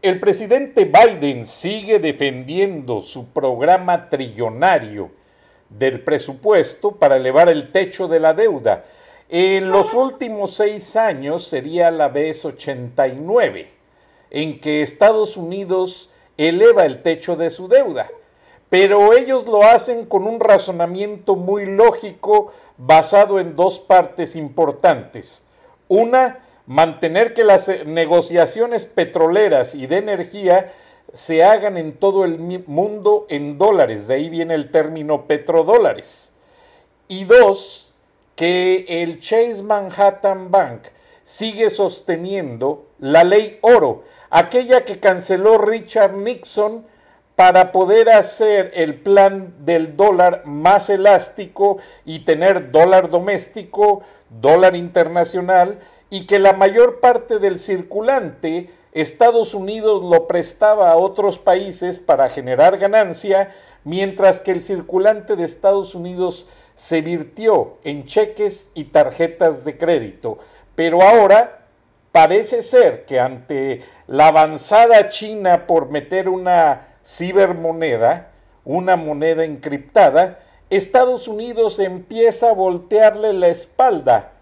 El presidente Biden sigue defendiendo su programa trillonario del presupuesto para elevar el techo de la deuda. En los últimos seis años sería la vez 89 en que Estados Unidos eleva el techo de su deuda. Pero ellos lo hacen con un razonamiento muy lógico basado en dos partes importantes. Una, mantener que las eh, negociaciones petroleras y de energía se hagan en todo el mundo en dólares, de ahí viene el término petrodólares. Y dos, que el Chase Manhattan Bank sigue sosteniendo la ley oro, aquella que canceló Richard Nixon para poder hacer el plan del dólar más elástico y tener dólar doméstico, dólar internacional y que la mayor parte del circulante Estados Unidos lo prestaba a otros países para generar ganancia, mientras que el circulante de Estados Unidos se virtió en cheques y tarjetas de crédito. Pero ahora parece ser que ante la avanzada China por meter una cibermoneda, una moneda encriptada, Estados Unidos empieza a voltearle la espalda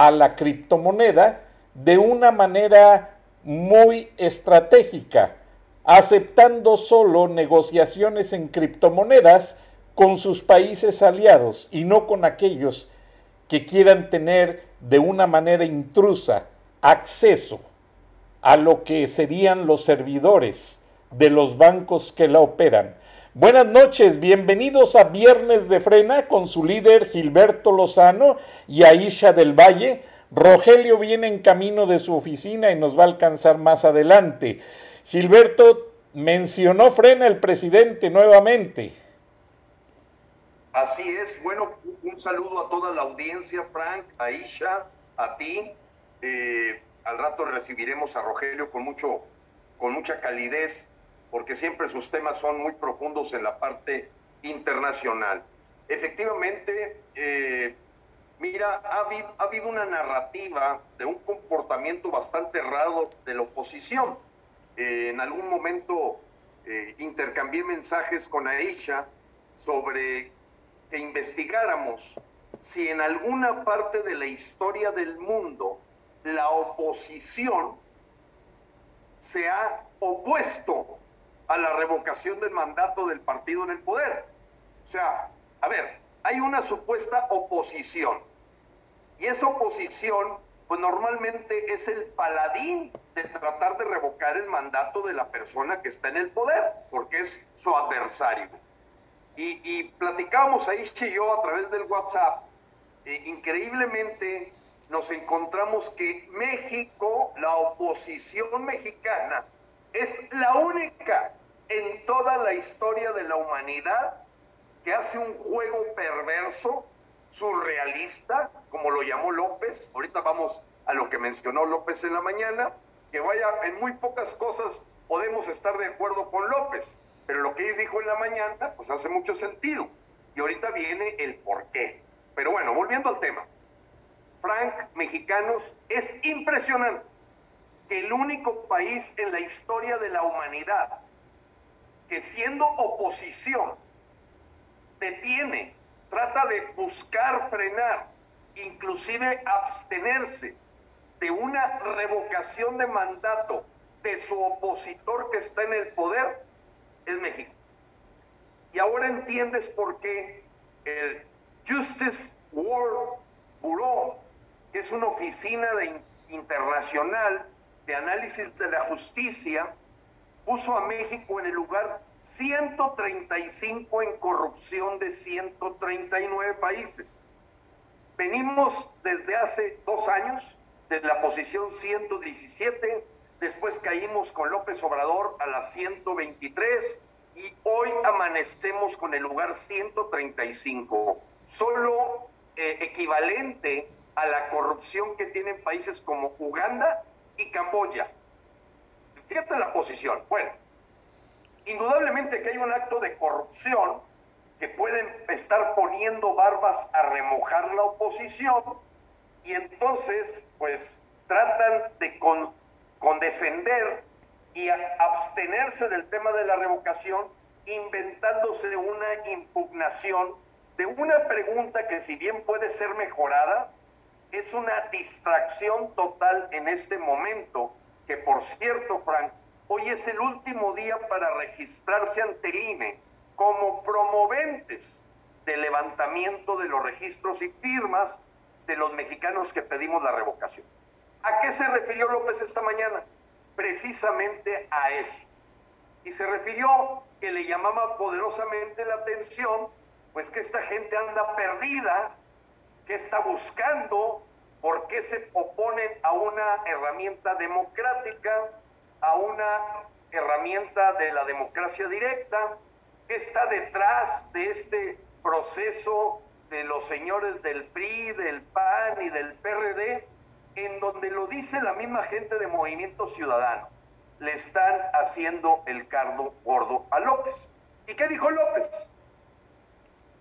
a la criptomoneda de una manera muy estratégica, aceptando solo negociaciones en criptomonedas con sus países aliados y no con aquellos que quieran tener de una manera intrusa acceso a lo que serían los servidores de los bancos que la operan. Buenas noches, bienvenidos a Viernes de Frena con su líder Gilberto Lozano y Aisha del Valle. Rogelio viene en camino de su oficina y nos va a alcanzar más adelante. Gilberto mencionó Frena el presidente nuevamente. Así es, bueno, un saludo a toda la audiencia, Frank, Aisha, a ti. Eh, al rato recibiremos a Rogelio con, mucho, con mucha calidez porque siempre sus temas son muy profundos en la parte internacional. Efectivamente, eh, mira, ha habido, una narrativa de un comportamiento bastante errado de la oposición. Eh, en algún momento eh, intercambié mensajes con Aisha sobre que investigáramos si en alguna parte de la historia del mundo la oposición se ha opuesto a la revocación del mandato del partido en el poder. O sea, a ver, hay una supuesta oposición. Y esa oposición, pues normalmente es el paladín de tratar de revocar el mandato de la persona que está en el poder, porque es su adversario. Y, y platicábamos ahí, y yo, a través del WhatsApp, eh, increíblemente nos encontramos que México, la oposición mexicana, es la única en toda la historia de la humanidad que hace un juego perverso, surrealista, como lo llamó López. Ahorita vamos a lo que mencionó López en la mañana, que vaya, en muy pocas cosas podemos estar de acuerdo con López, pero lo que él dijo en la mañana, pues hace mucho sentido. Y ahorita viene el por qué. Pero bueno, volviendo al tema. Frank, mexicanos, es impresionante que el único país en la historia de la humanidad que siendo oposición detiene, trata de buscar frenar, inclusive abstenerse de una revocación de mandato de su opositor que está en el poder es México. Y ahora entiendes por qué el Justice World Bureau, que es una oficina de, internacional de análisis de la justicia, puso a México en el lugar 135 en corrupción de 139 países. Venimos desde hace dos años de la posición 117, después caímos con López Obrador a la 123 y hoy amanecemos con el lugar 135, solo eh, equivalente a la corrupción que tienen países como Uganda y Camboya. Fíjate la posición. Bueno, indudablemente que hay un acto de corrupción que pueden estar poniendo barbas a remojar la oposición y entonces pues tratan de condescender y abstenerse del tema de la revocación inventándose una impugnación de una pregunta que si bien puede ser mejorada, es una distracción total en este momento, que por cierto, Frank, hoy es el último día para registrarse ante el INE como promoventes del levantamiento de los registros y firmas de los mexicanos que pedimos la revocación. ¿A qué se refirió López esta mañana? Precisamente a eso. Y se refirió que le llamaba poderosamente la atención, pues que esta gente anda perdida, que está buscando, por qué se oponen a una herramienta democrática, a una herramienta de la democracia directa, ¿Qué está detrás de este proceso de los señores del PRI, del PAN y del PRD, en donde lo dice la misma gente de Movimiento Ciudadano? Le están haciendo el cardo gordo a López. ¿Y qué dijo López?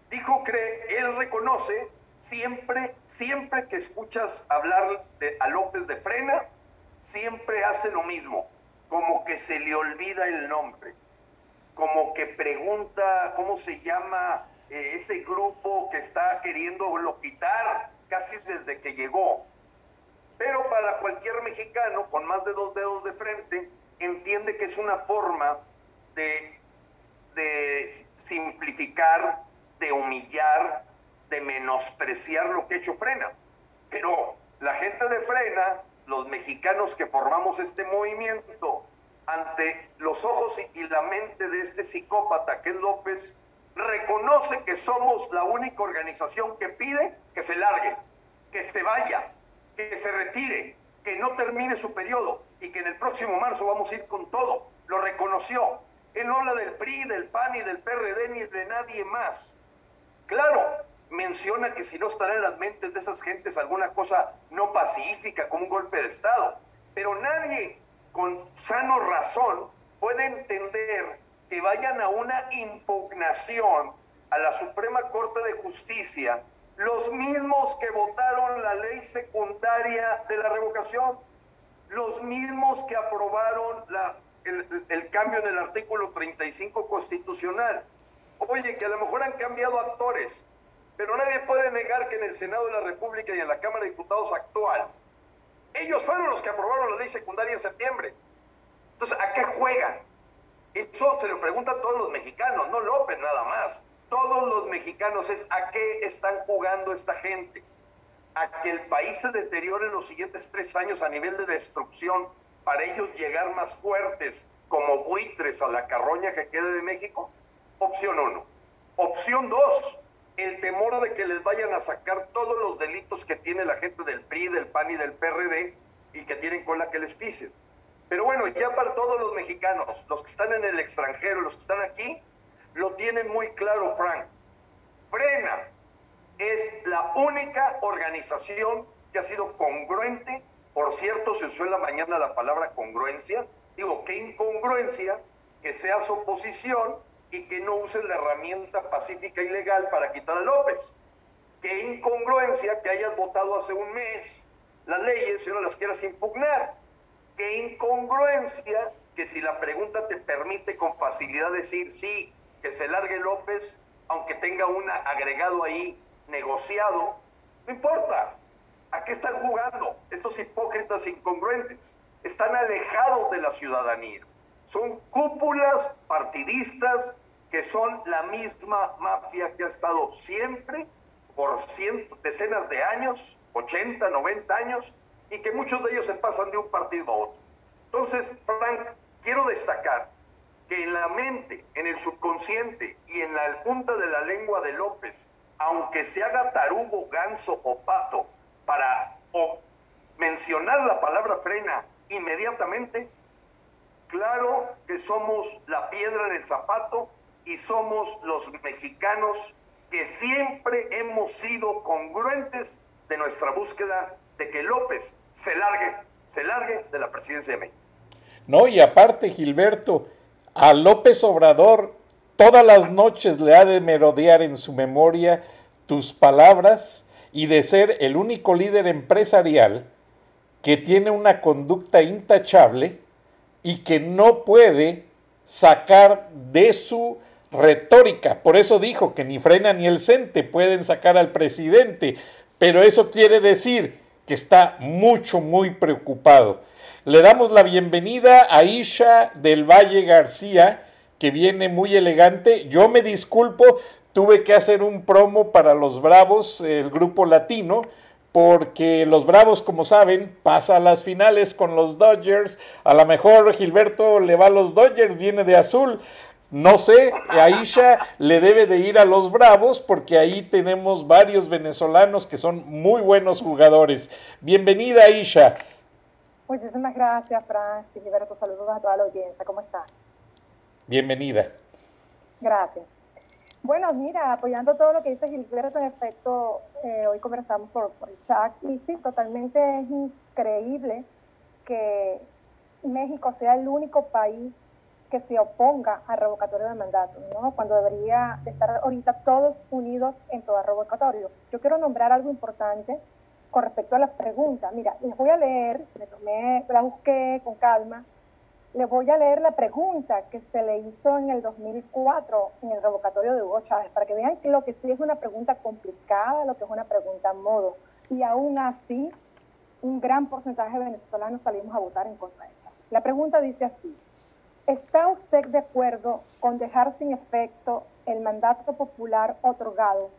Dijo que él reconoce siempre, siempre que escuchas hablar de, a López de Frena, siempre hace lo mismo, como que se le olvida el nombre como que pregunta cómo se llama eh, ese grupo que está queriendo quitar casi desde que llegó. Pero para cualquier mexicano con más de dos dedos de frente, entiende que es una forma de simplificar, de humillar, de menospreciar lo que ha hecho Frena. Pero la gente de Frena, los mexicanos que formamos este movimiento, ante los ojos y la mente de este psicópata que es López, reconoce que somos la única organización que pide que se largue, que se vaya, que se retire, que no termine su periodo y que en el próximo marzo vamos a ir con todo. Lo reconoció. Él no habla del PRI, del PAN y del PRD ni de nadie más. Claro, menciona que si no estará en las mentes de esas gentes alguna cosa no pacífica como un golpe de Estado, pero nadie con sano razón puede entender que vayan a una impugnación a la Suprema Corte de Justicia los mismos que votaron la ley secundaria de la revocación, los mismos que aprobaron la, el, el, cambio en el artículo 35 constitucional. Oye, que a lo mejor han cambiado actores, pero nadie puede negar que en el Senado de la República y en la Cámara de Diputados actual ellos fueron los que aprobaron la ley secundaria en septiembre. Entonces, ¿a qué juegan? Eso se lo preguntan todos los mexicanos, no López nada más. Todos los mexicanos es a qué están jugando esta gente. A que el país se deteriore en los siguientes tres años a nivel de destrucción para ellos llegar más fuertes como buitres a la carroña que quede de México. Opción uno. Opción dos, el temor de que les vayan a sacar todos los delitos que tiene la gente del PRI, del PAN y del PRD y que tienen cola que les pisen. Pero bueno, ya para todos los mexicanos, los que están en el extranjero, los que están aquí, lo tienen muy claro, Frank. Frena es la única organización que ha sido congruente. Por cierto, se usó en la mañana la palabra congruencia. Digo, qué incongruencia que seas oposición y que no usen la herramienta pacífica y legal para quitar a López. Qué incongruencia que hayas votado hace un mes las leyes y no las quieras impugnar. Qué incongruencia que si la pregunta te permite con facilidad decir sí, que se largue López, aunque tenga un agregado ahí negociado, no importa. ¿A qué están jugando estos hipócritas incongruentes? están alejados de la ciudadanía. Son cúpulas partidistas que son la misma mafia que ha estado siempre por cientos, decenas de años, 80, 90 años, y que muchos de ellos se pasan de un partido a otro. Entonces, Frank, quiero destacar que en la mente, en el subconsciente y en la punta de la lengua de López, aunque se haga tarugo, ganso o pato para mencionar la palabra frena inmediatamente, claro que somos la piedra en el zapato y somos los mexicanos que siempre hemos sido congruentes de nuestra búsqueda de que López se largue, se largue de la presidencia de México. No, y aparte, Gilberto, a López Obrador todas las noches le ha de merodear en su memoria tus palabras y de ser el único líder empresarial que tiene una conducta intachable y que no puede sacar de su retórica. Por eso dijo que ni Frena ni el CENTE pueden sacar al presidente, pero eso quiere decir que está mucho, muy preocupado. Le damos la bienvenida a Isha del Valle García, que viene muy elegante. Yo me disculpo, tuve que hacer un promo para los Bravos, el grupo latino, porque los Bravos, como saben, pasa a las finales con los Dodgers. A lo mejor Gilberto le va a los Dodgers, viene de azul. No sé, Aisha le debe de ir a los Bravos porque ahí tenemos varios venezolanos que son muy buenos jugadores. Bienvenida, Aisha. Muchísimas gracias, Fran. Gilberto, saludos a toda la audiencia. ¿Cómo está? Bienvenida. Gracias. Bueno, mira, apoyando todo lo que dice Gilberto, en efecto, eh, hoy conversamos por, el chat y sí, totalmente es increíble que México sea el único país que se oponga al revocatorio de mandato, ¿no? Cuando debería de estar ahorita todos unidos en todo revocatorio. Yo quiero nombrar algo importante con respecto a las preguntas. Mira, les voy a leer, me tomé, la busqué con calma, les voy a leer la pregunta que se le hizo en el 2004 en el revocatorio de Hugo Chávez, para que vean que lo que sí es una pregunta complicada, lo que es una pregunta modo. Y aún así, un gran porcentaje de venezolanos salimos a votar en contra de ella. La pregunta dice así, ¿está usted de acuerdo con dejar sin efecto el mandato popular otorgado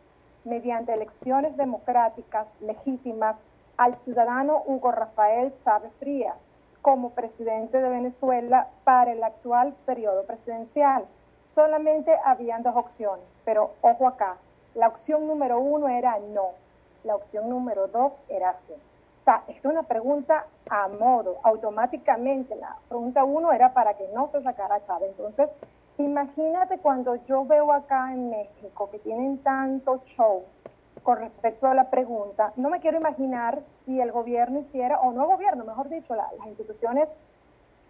mediante elecciones democráticas legítimas al ciudadano Hugo Rafael Chávez Frías? Como presidente de Venezuela para el actual periodo presidencial. Solamente habían dos opciones, pero ojo acá, la opción número uno era no, la opción número dos era sí. O sea, esto es una pregunta a modo, automáticamente la pregunta uno era para que no se sacara Chávez. Entonces, imagínate cuando yo veo acá en México que tienen tanto show, con respecto a la pregunta, no me quiero imaginar si el gobierno hiciera, o no gobierno, mejor dicho, las instituciones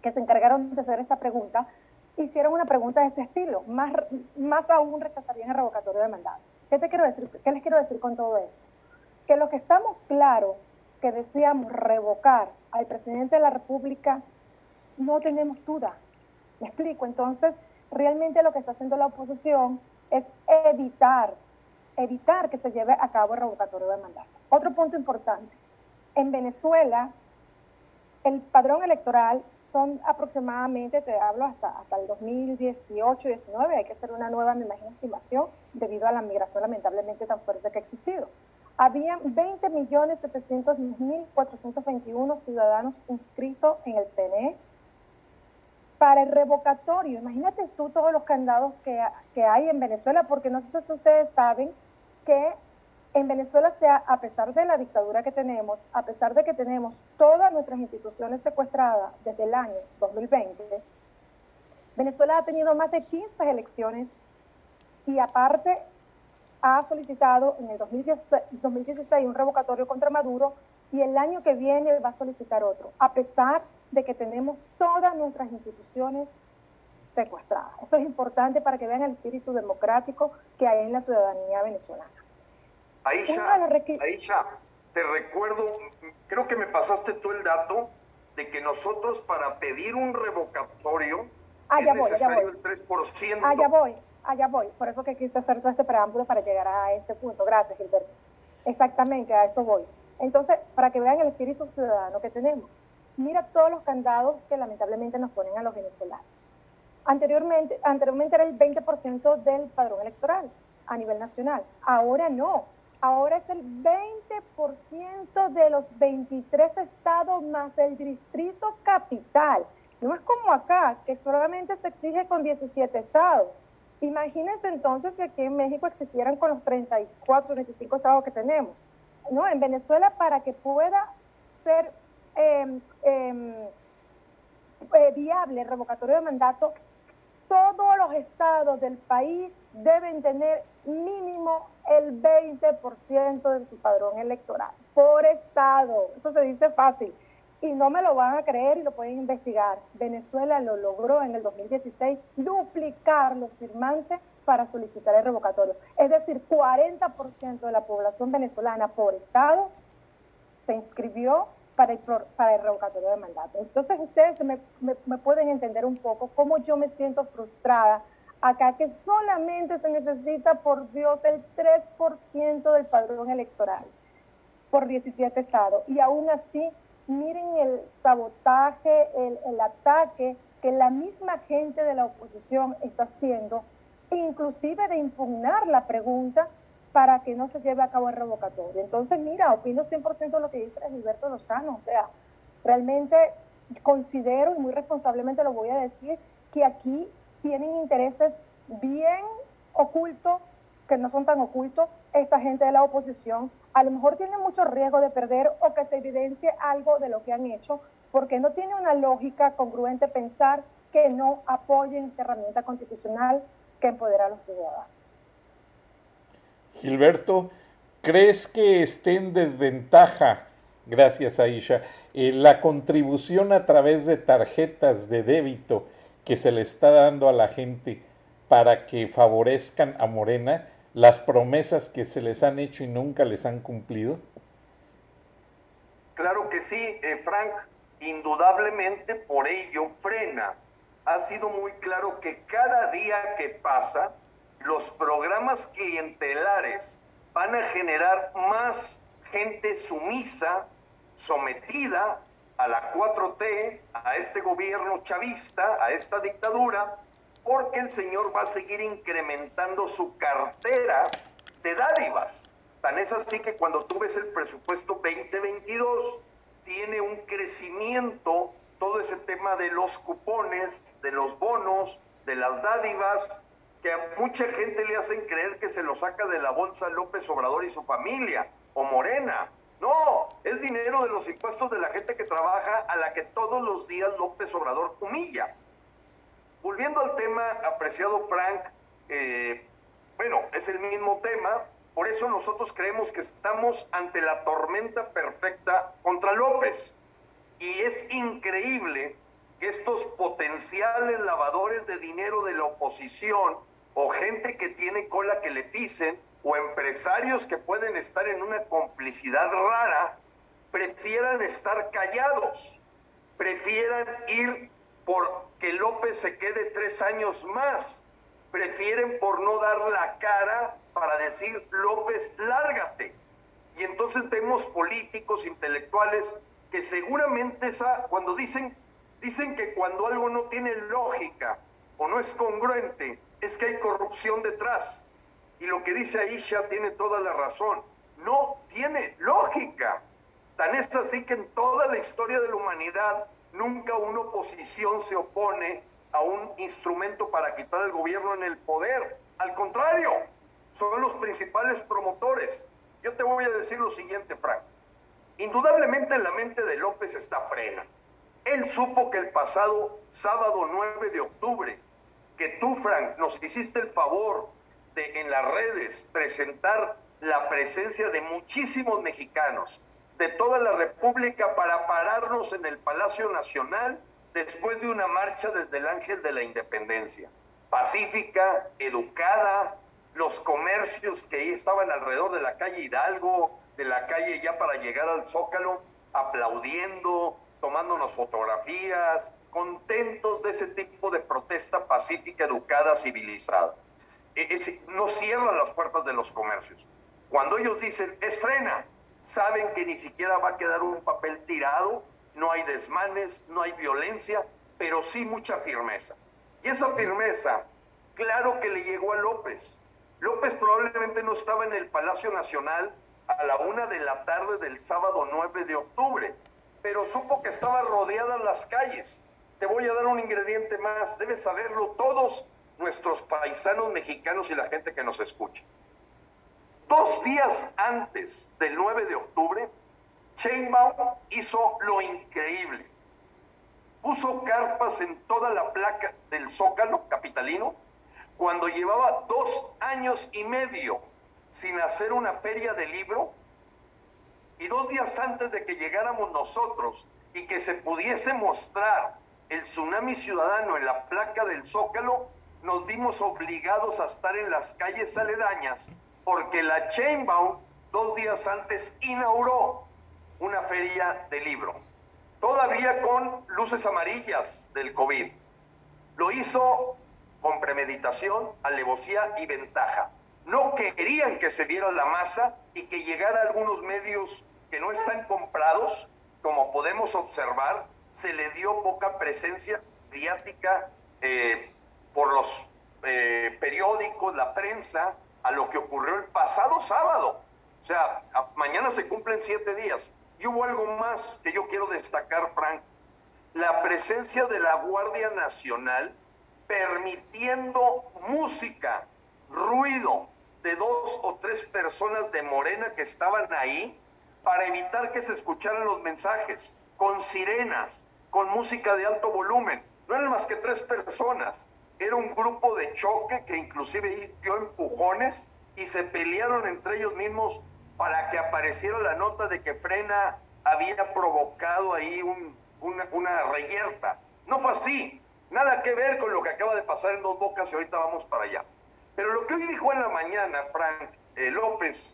que se encargaron de hacer esta pregunta, hicieron una pregunta de este estilo, más, más aún rechazarían el revocatorio de mandato. ¿Qué, te quiero decir? ¿Qué les quiero decir con todo esto? Que lo que estamos claro que deseamos revocar al presidente de la República, no tenemos duda. Me explico, entonces, realmente lo que está haciendo la oposición es evitar evitar que se lleve a cabo el revocatorio de mandato. Otro punto importante. En Venezuela, el padrón electoral son aproximadamente, te hablo hasta, hasta el 2018-19, hay que hacer una nueva, me imagino, estimación debido a la migración lamentablemente tan fuerte que ha existido. Había 20.710.421 ciudadanos inscritos en el CNE. Para el revocatorio, imagínate tú todos los candados que, que hay en Venezuela, porque no sé si ustedes saben, que en Venezuela sea, a pesar de la dictadura que tenemos, a pesar de que tenemos todas nuestras instituciones secuestradas desde el año 2020, Venezuela ha tenido más de 15 elecciones y aparte ha solicitado en el 2016, 2016 un revocatorio contra Maduro y el año que viene va a solicitar otro, a pesar de que tenemos todas nuestras instituciones secuestrada. Eso es importante para que vean el espíritu democrático que hay en la ciudadanía venezolana. Aisha, te recuerdo, creo que me pasaste tú el dato de que nosotros para pedir un revocatorio ah, es necesario el 3%. Allá voy, allá voy. Por eso que quise hacer todo este preámbulo para llegar a ese punto. Gracias, Gilberto. Exactamente, a eso voy. Entonces, para que vean el espíritu ciudadano que tenemos. mira todos los candados que lamentablemente nos ponen a los venezolanos. Anteriormente, anteriormente era el 20% del padrón electoral a nivel nacional. Ahora no. Ahora es el 20% de los 23 estados más del distrito capital. No es como acá, que solamente se exige con 17 estados. Imagínense entonces si aquí en México existieran con los 34, 35 estados que tenemos. ¿no? En Venezuela, para que pueda ser em, em, eh, viable el revocatorio de mandato, todos los estados del país deben tener mínimo el 20% de su padrón electoral por estado. Eso se dice fácil y no me lo van a creer y lo pueden investigar. Venezuela lo logró en el 2016 duplicar los firmantes para solicitar el revocatorio. Es decir, 40% de la población venezolana por estado se inscribió para el, para el revocatorio de mandato. Entonces ustedes me, me, pueden entender un poco cómo yo me siento frustrada acá que solamente se necesita, por Dios, el 3% del padrón electoral por 17 estados. Y aún así, miren el sabotaje, el, el ataque que la misma gente de la oposición está haciendo, inclusive de impugnar la pregunta para que no se lleve a cabo el revocatorio. Entonces, mira, opino 100% lo que dice Gilberto Lozano, o sea, realmente considero, y muy responsablemente lo voy a decir, que aquí tienen intereses bien ocultos, que no son tan ocultos, esta gente de la oposición, a lo mejor tienen mucho riesgo de perder o que se evidencie algo de lo que han hecho, porque no tiene una lógica congruente pensar que no apoyen esta herramienta constitucional que empodera a los ciudadanos. Gilberto, ¿crees que esté en desventaja, gracias Aisha, eh, la contribución a través de tarjetas de débito que se le está dando a la gente para que favorezcan a Morena las promesas que se les han hecho y nunca les han cumplido? Claro que sí, eh, Frank, indudablemente por ello frena. Ha sido muy claro que cada día que pasa, los programas clientelares van a generar más gente sumisa, sometida a la 4T, a este gobierno chavista, a esta dictadura, porque el señor va a seguir incrementando su cartera de dádivas. Tan es así que cuando tú ves el presupuesto 2022, tiene un crecimiento todo ese tema de los cupones, de los bonos, de las dádivas, que a mucha gente le hacen creer que se lo saca de la bolsa López Obrador y su familia, o Morena. No, es dinero de los impuestos de la gente que trabaja a la que todos los días López Obrador humilla. Volviendo al tema, apreciado Frank, eh, bueno, es el mismo tema, por eso nosotros creemos que estamos ante la tormenta perfecta contra López. Y es increíble que estos potenciales lavadores de dinero de la oposición o gente que tiene cola que le pisen, o empresarios que pueden estar en una complicidad rara, prefieran estar callados, prefieran ir por que López se quede tres años más, prefieren por no dar la cara para decir López, lárgate. Y entonces vemos políticos, intelectuales, que seguramente esa, cuando dicen, dicen que cuando algo no tiene lógica o no es congruente, es que hay corrupción detrás. Y lo que dice Aisha tiene toda la razón. No tiene lógica. Tan es así que en toda la historia de la humanidad nunca una oposición se opone a un instrumento para quitar el gobierno en el poder. Al contrario, son los principales promotores. Yo te voy a decir lo siguiente, Frank. Indudablemente en la mente de López está frena. Él supo que el pasado sábado 9 de octubre que tú, Frank, nos hiciste el favor de en las redes presentar la presencia de muchísimos mexicanos de toda la República para pararnos en el Palacio Nacional después de una marcha desde el Ángel de la Independencia. Pacífica, educada, los comercios que estaban alrededor de la calle Hidalgo, de la calle ya para llegar al Zócalo, aplaudiendo, tomándonos fotografías, contentos de ese tipo de protesta pacífica, educada, civilizada. E, no cierran las puertas de los comercios. Cuando ellos dicen, es frena, saben que ni siquiera va a quedar un papel tirado no hay desmanes, no hay violencia, pero sí mucha firmeza. Y esa firmeza, claro que le llegó a López. López probablemente no estaba en el Palacio Nacional a la una de la tarde del sábado 9 de octubre, pero supo que estaba rodeada en las calles. Te voy a dar un ingrediente más, debes saberlo todos nuestros paisanos mexicanos y la gente que nos escucha. Dos días antes del 9 de octubre, Sheinbaum hizo lo increíble. Puso carpas en toda la placa del Zócalo capitalino cuando llevaba dos años y medio sin hacer una feria de libro y dos días antes de que llegáramos nosotros y que se pudiese mostrar el tsunami ciudadano en la placa del Zócalo, nos vimos obligados a estar en las calles aledañas porque la Chainbaum dos días antes inauguró una feria de libro, todavía con luces amarillas del COVID. Lo hizo con premeditación, alevosía y ventaja. No querían que se viera la masa y que llegara algunos medios que no están comprados, como podemos observar, se le dio poca presencia mediática eh, por los eh, periódicos, la prensa, a lo que ocurrió el pasado sábado. O sea, mañana se cumplen siete días. Y hubo algo más que yo quiero destacar, Frank. La presencia de la Guardia Nacional permitiendo música, ruido de dos o tres personas de Morena que estaban ahí para evitar que se escucharan los mensajes, con sirenas, con música de alto volumen. No eran más que tres personas. Era un grupo de choque que inclusive dio empujones y se pelearon entre ellos mismos para que apareciera la nota de que Frena había provocado ahí una, reyerta. No fue así. Nada que ver con lo que acaba de pasar en Dos Bocas y ahorita vamos para allá. Pero lo que hoy dijo en la mañana Frank eh, López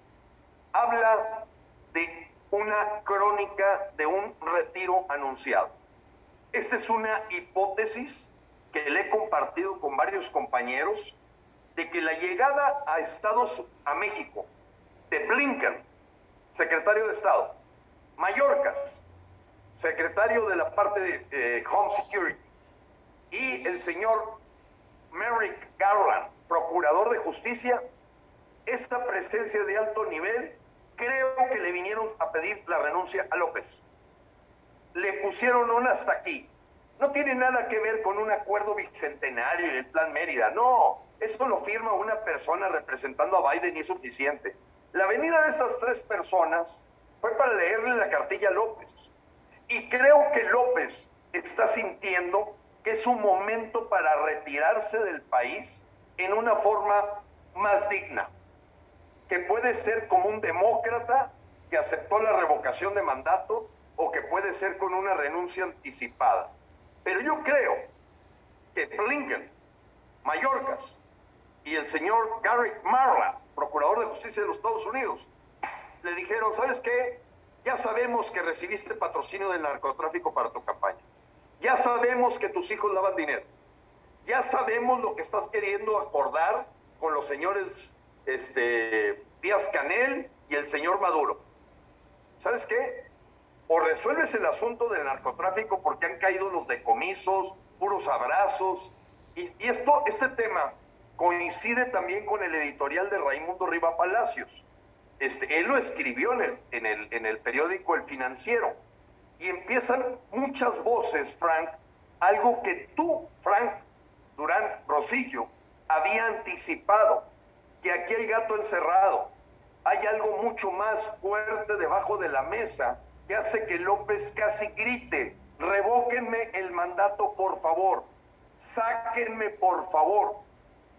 habla de una crónica de un retiro anunciado. Esta es una hipótesis que le he compartido con varios compañeros de que la llegada a Estados a México de Blinken, secretario de Estado, Mallorcas, secretario de la parte de eh, Home Security, y el señor Merrick Garland, procurador de justicia, esta presencia de alto nivel, creo que le vinieron a pedir la renuncia a López. Le pusieron un hasta aquí. No tiene nada que ver con un acuerdo bicentenario y el plan Mérida. No, eso lo firma una persona representando a Biden y es suficiente. La venida de estas tres personas fue para leerle la cartilla a López. Y creo que López está sintiendo que es un momento para retirarse del país en una forma más digna, que puede ser como un demócrata que aceptó la revocación de mandato o que puede ser con una renuncia anticipada. Pero yo creo que Blinken, Mallorcas y el señor Gary Marla, procurador de justicia de los Estados Unidos, le dijeron, ¿sabes qué? Ya sabemos que recibiste patrocinio del narcotráfico para tu campaña. Ya sabemos que tus hijos lavan dinero. Ya sabemos lo que estás queriendo acordar con los señores este, Díaz Canel y el señor Maduro. ¿Sabes qué? O resuelves el asunto del narcotráfico porque han caído los decomisos, puros abrazos. Y, esto, este tema coincide también con el editorial de Raimundo Riva Palacios. Este, él lo escribió en el, en, el, en el periódico El Financiero y empiezan muchas voces, Frank, algo que tú, Frank Durán Rosillo, había anticipado, aquí hay gato encerrado, hay algo mucho más fuerte debajo de la mesa que hace que López casi grite, revóquenme el mandato por favor, sáquenme por favor,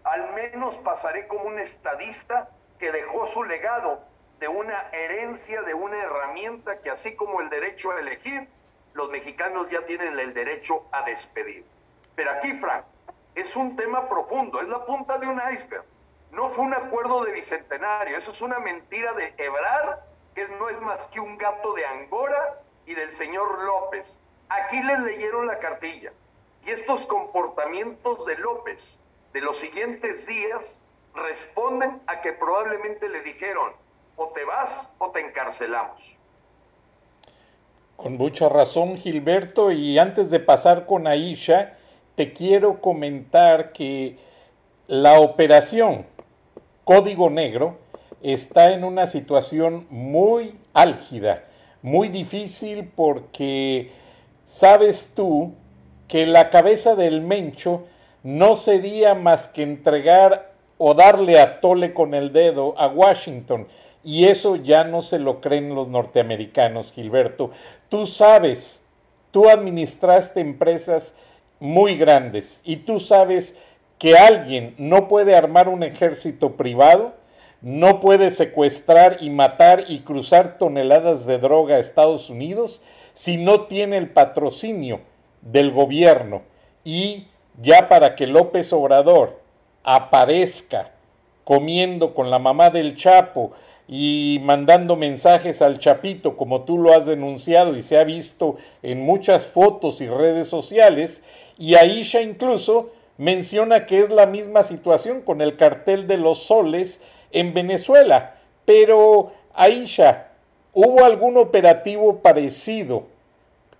al menos pasaré como un estadista que dejó su legado de una herencia, de una herramienta que así como el derecho a elegir, los mexicanos ya tienen el derecho a despedir. Pero aquí, Frank, es un tema profundo, es la punta de un iceberg. No fue un acuerdo de bicentenario, eso es una mentira de Ebrar, que no es más que un gato de Angora y del señor López. Aquí les leyeron la cartilla. Y estos comportamientos de López de los siguientes días responden a que probablemente le dijeron, o te vas o te encarcelamos. Con mucha razón, Gilberto. Y antes de pasar con Aisha, te quiero comentar que la operación Código Negro está en una situación muy álgida, muy difícil porque sabes tú que la cabeza del Mencho no sería más que entregar o darle a tole con el dedo a Washington y eso ya no se lo creen los norteamericanos, Gilberto. Tú sabes, tú administraste empresas muy grandes y tú sabes que alguien no puede armar un ejército privado, no puede secuestrar y matar y cruzar toneladas de droga a Estados Unidos si no tiene el patrocinio del gobierno. Y ya para que López Obrador aparezca comiendo con la mamá del Chapo, y mandando mensajes al Chapito, como tú lo has denunciado y se ha visto en muchas fotos y redes sociales, y Aisha incluso menciona que es la misma situación con el cartel de los soles en Venezuela. Pero, Aisha, ¿hubo algún operativo parecido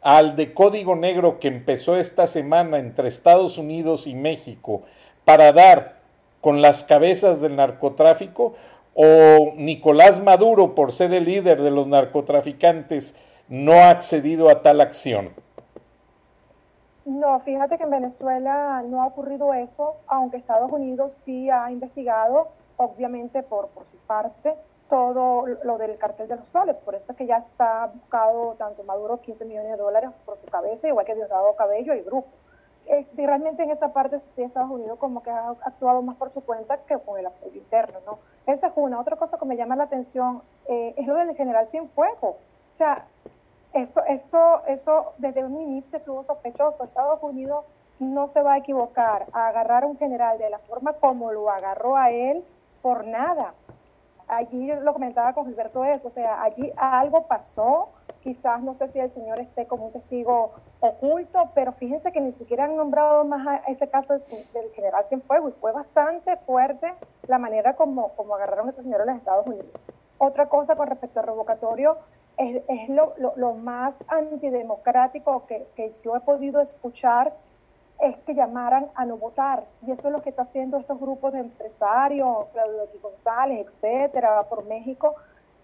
al de Código Negro que empezó esta semana entre Estados Unidos y México para dar con las cabezas del narcotráfico? o Nicolás Maduro, por ser el líder de los narcotraficantes, no ha accedido a tal acción? No, fíjate que en Venezuela no ha ocurrido eso, aunque Estados Unidos sí ha investigado, obviamente por, por su parte, todo lo del cartel de los soles. Por eso es que ya está buscado tanto Maduro 15 millones de dólares por su cabeza, igual que Diosdado Cabello y Grupo. Eh, realmente en esa parte sí Estados Unidos como que ha actuado más por su cuenta que con el apoyo interno, ¿no? Esa es una. Otra cosa que me llama la atención eh, es lo del general Cienfuegos. O sea, eso, eso, eso desde un inicio estuvo sospechoso. Estados Unidos no se va a equivocar a agarrar a un general de la forma como lo agarró a él por nada. Allí lo comentaba con Gilberto eso, o sea, allí algo pasó, quizás no sé si el señor esté como un testigo oculto, pero fíjense que ni siquiera han nombrado más a ese caso del, general Cienfuegos y fue bastante fuerte la manera como, como agarraron a ese señor en los Estados Unidos. Otra cosa con respecto al revocatorio es, lo, más antidemocrático que, yo he podido escuchar es que llamaran a no votar. Y eso es lo que está haciendo estos grupos de empresarios, Claudio González, etcétera, por México,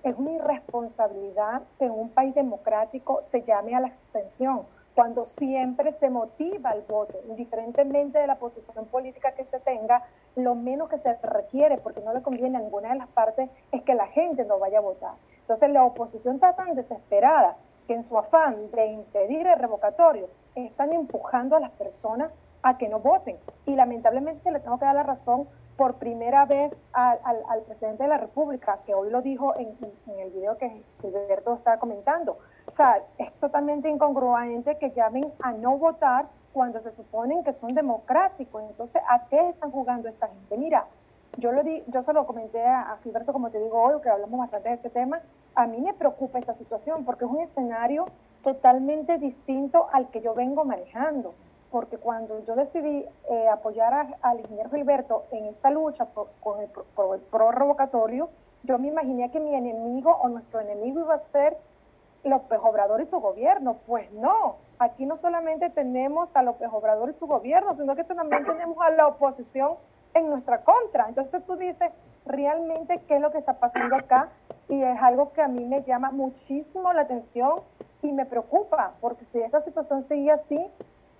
es una irresponsabilidad que en un país democrático se llame a la abstención, cuando siempre se motiva el voto, indiferentemente de la posición política que se tenga, lo menos que se requiere, porque no le conviene a ninguna de las partes, es que la gente no vaya a votar. Entonces la oposición está tan desesperada que en su afán de impedir el revocatorio, están empujando a las personas a que no voten. Y lamentablemente le tengo que dar la razón por primera vez al, presidente de la República, que hoy lo dijo en, el video que Gilberto está comentando. O sea, es totalmente incongruente que llamen a no votar cuando se suponen que son democráticos. Entonces, ¿a qué están jugando esta gente? Mira, yo, lo di, yo se lo comenté a, Gilberto, como te digo hoy, que hablamos bastante de ese tema. A mí me preocupa esta situación porque es un escenario totalmente distinto al que yo vengo manejando porque cuando yo decidí eh, apoyar al ingeniero Gilberto en esta lucha por, con el, por el yo me imaginé que mi enemigo o nuestro enemigo iba a ser López Obrador y su gobierno. Pues no, aquí no solamente tenemos a López Obrador y su gobierno, sino que también tenemos a la oposición en nuestra contra. Entonces tú dices, realmente, ¿qué es lo que está pasando acá? Y es algo que a mí me llama muchísimo la atención y me preocupa, porque si esta situación sigue así,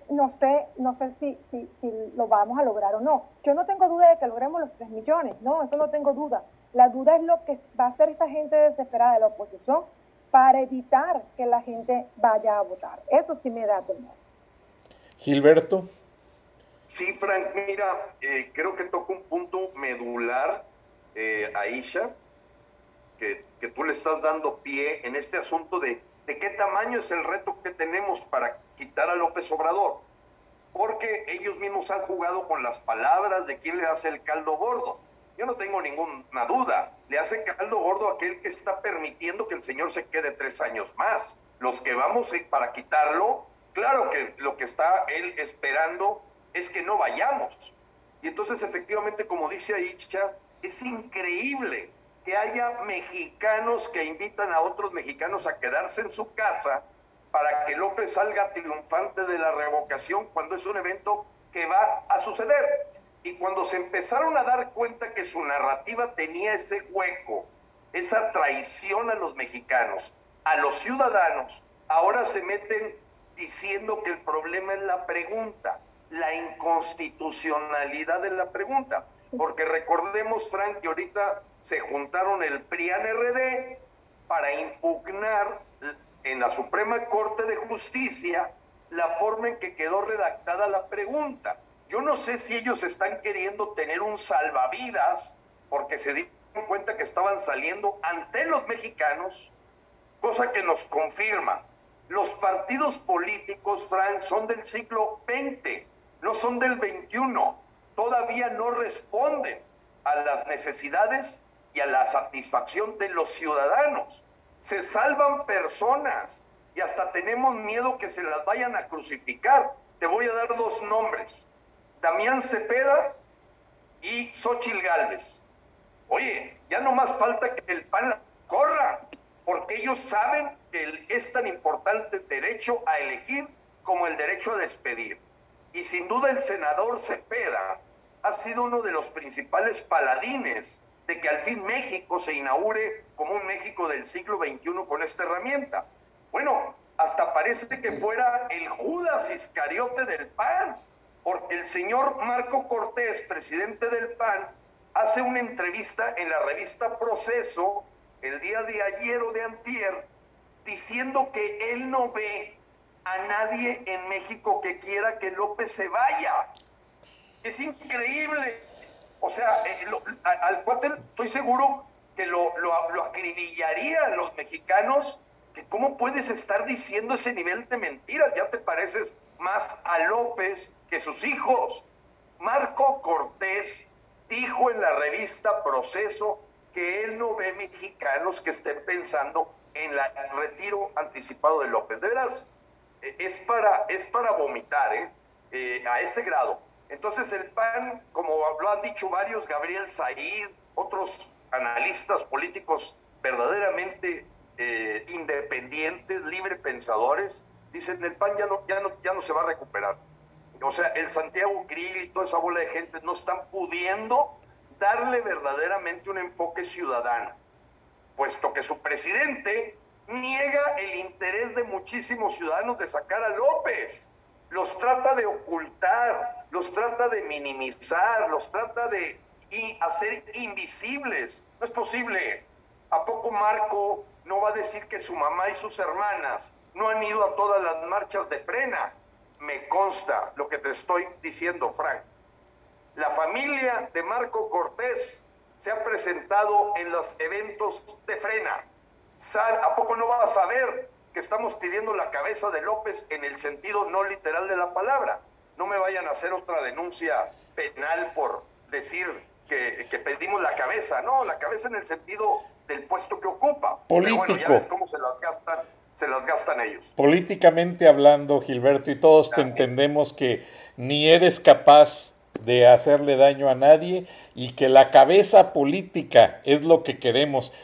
no sé, no sé si, si, si lo vamos a lograr o no. Yo no tengo duda de que logremos los 3 millones, no, eso no tengo duda. La duda es lo que va a hacer esta gente desesperada de la oposición para evitar que la gente vaya a votar. Eso sí me da temor. Gilberto. Sí, Frank, mira, eh, creo que toca un punto medular, eh, Aisha, que, tú le estás dando pie en este asunto de de qué tamaño es el reto que tenemos para quitar a López Obrador, porque ellos mismos han jugado con las palabras de quién le hace el caldo gordo. Yo no tengo ninguna duda, le hace caldo gordo a aquel que está permitiendo que el señor se quede tres años más. Los que vamos para quitarlo, claro que lo que está él esperando es que no vayamos. Y entonces efectivamente, como dice Aicha, es increíble que haya mexicanos que invitan a otros mexicanos a quedarse en su casa para que López salga triunfante de la revocación cuando es un evento que va a suceder. Y cuando se empezaron a dar cuenta que su narrativa tenía ese hueco, esa traición a los mexicanos, a los ciudadanos, ahora se meten diciendo que el problema es la pregunta, la inconstitucionalidad de la pregunta. Porque recordemos, Frank, que ahorita se juntaron el PRIAN-RD para impugnar en la Suprema Corte de Justicia la forma en que quedó redactada la pregunta. Yo no sé si ellos están queriendo tener un salvavidas porque se dieron cuenta que estaban saliendo ante los mexicanos, cosa que nos confirma. Los partidos políticos, Frank, son del siglo XX, no son del XXI. Todavía no responden a las necesidades y a la satisfacción de los ciudadanos. Se salvan personas y hasta tenemos miedo que se las vayan a crucificar. Te voy a dar dos nombres. Damián Cepeda y Xochil Gálvez. Oye, ya no más falta que el PAN corra, porque ellos saben que es tan importante el derecho a elegir como el derecho a despedir. Y sin duda el senador Cepeda ha sido uno de los principales paladines de que al fin México se inaugure como un México del siglo XXI con esta herramienta. Bueno, hasta parece que fuera el Judas Iscariote del PAN, porque el señor Marco Cortés, presidente del PAN, hace una entrevista en la revista Proceso el día de ayer o de antier, diciendo que él no ve a nadie en México que quiera que López se vaya. Es increíble. O sea, eh, al cuate estoy seguro que lo, lo, lo los mexicanos. Que ¿Cómo puedes estar diciendo ese nivel de mentiras? Ya te pareces más a López que sus hijos. Marco Cortés dijo en la revista Proceso que él no ve mexicanos que estén pensando en el retiro anticipado de López. De veras, es para, es para vomitar, ¿eh? ¿eh? a ese grado. Entonces el PAN, como lo han dicho varios, Gabriel Said, otros analistas políticos verdaderamente eh, independientes, libre pensadores, dicen el PAN ya no, ya, no, ya no se va a recuperar. O sea, el Santiago Krill y toda esa bola de gente no están pudiendo darle verdaderamente un enfoque ciudadano, puesto que su presidente niega el interés de muchísimos ciudadanos de sacar a López. Los trata de ocultar, los trata de minimizar, los trata de hacer invisibles. No es posible. ¿A poco Marco no va a decir que su mamá y sus hermanas no han ido a todas las marchas de frena? Me consta lo que te estoy diciendo, Frank. La familia de Marco Cortés se ha presentado en los eventos de frena. ¿A poco no va a saber que estamos pidiendo la cabeza de López en el sentido no literal de la palabra? No me vayan a hacer otra denuncia penal por decir que, pedimos la cabeza. No, la cabeza en el sentido del puesto que ocupa. Político. ya ves cómo se las gastan se las gastan ellos. Políticamente hablando, Gilberto, y todos te entendemos que ni eres capaz de hacerle daño a nadie y que la cabeza política es lo que queremos.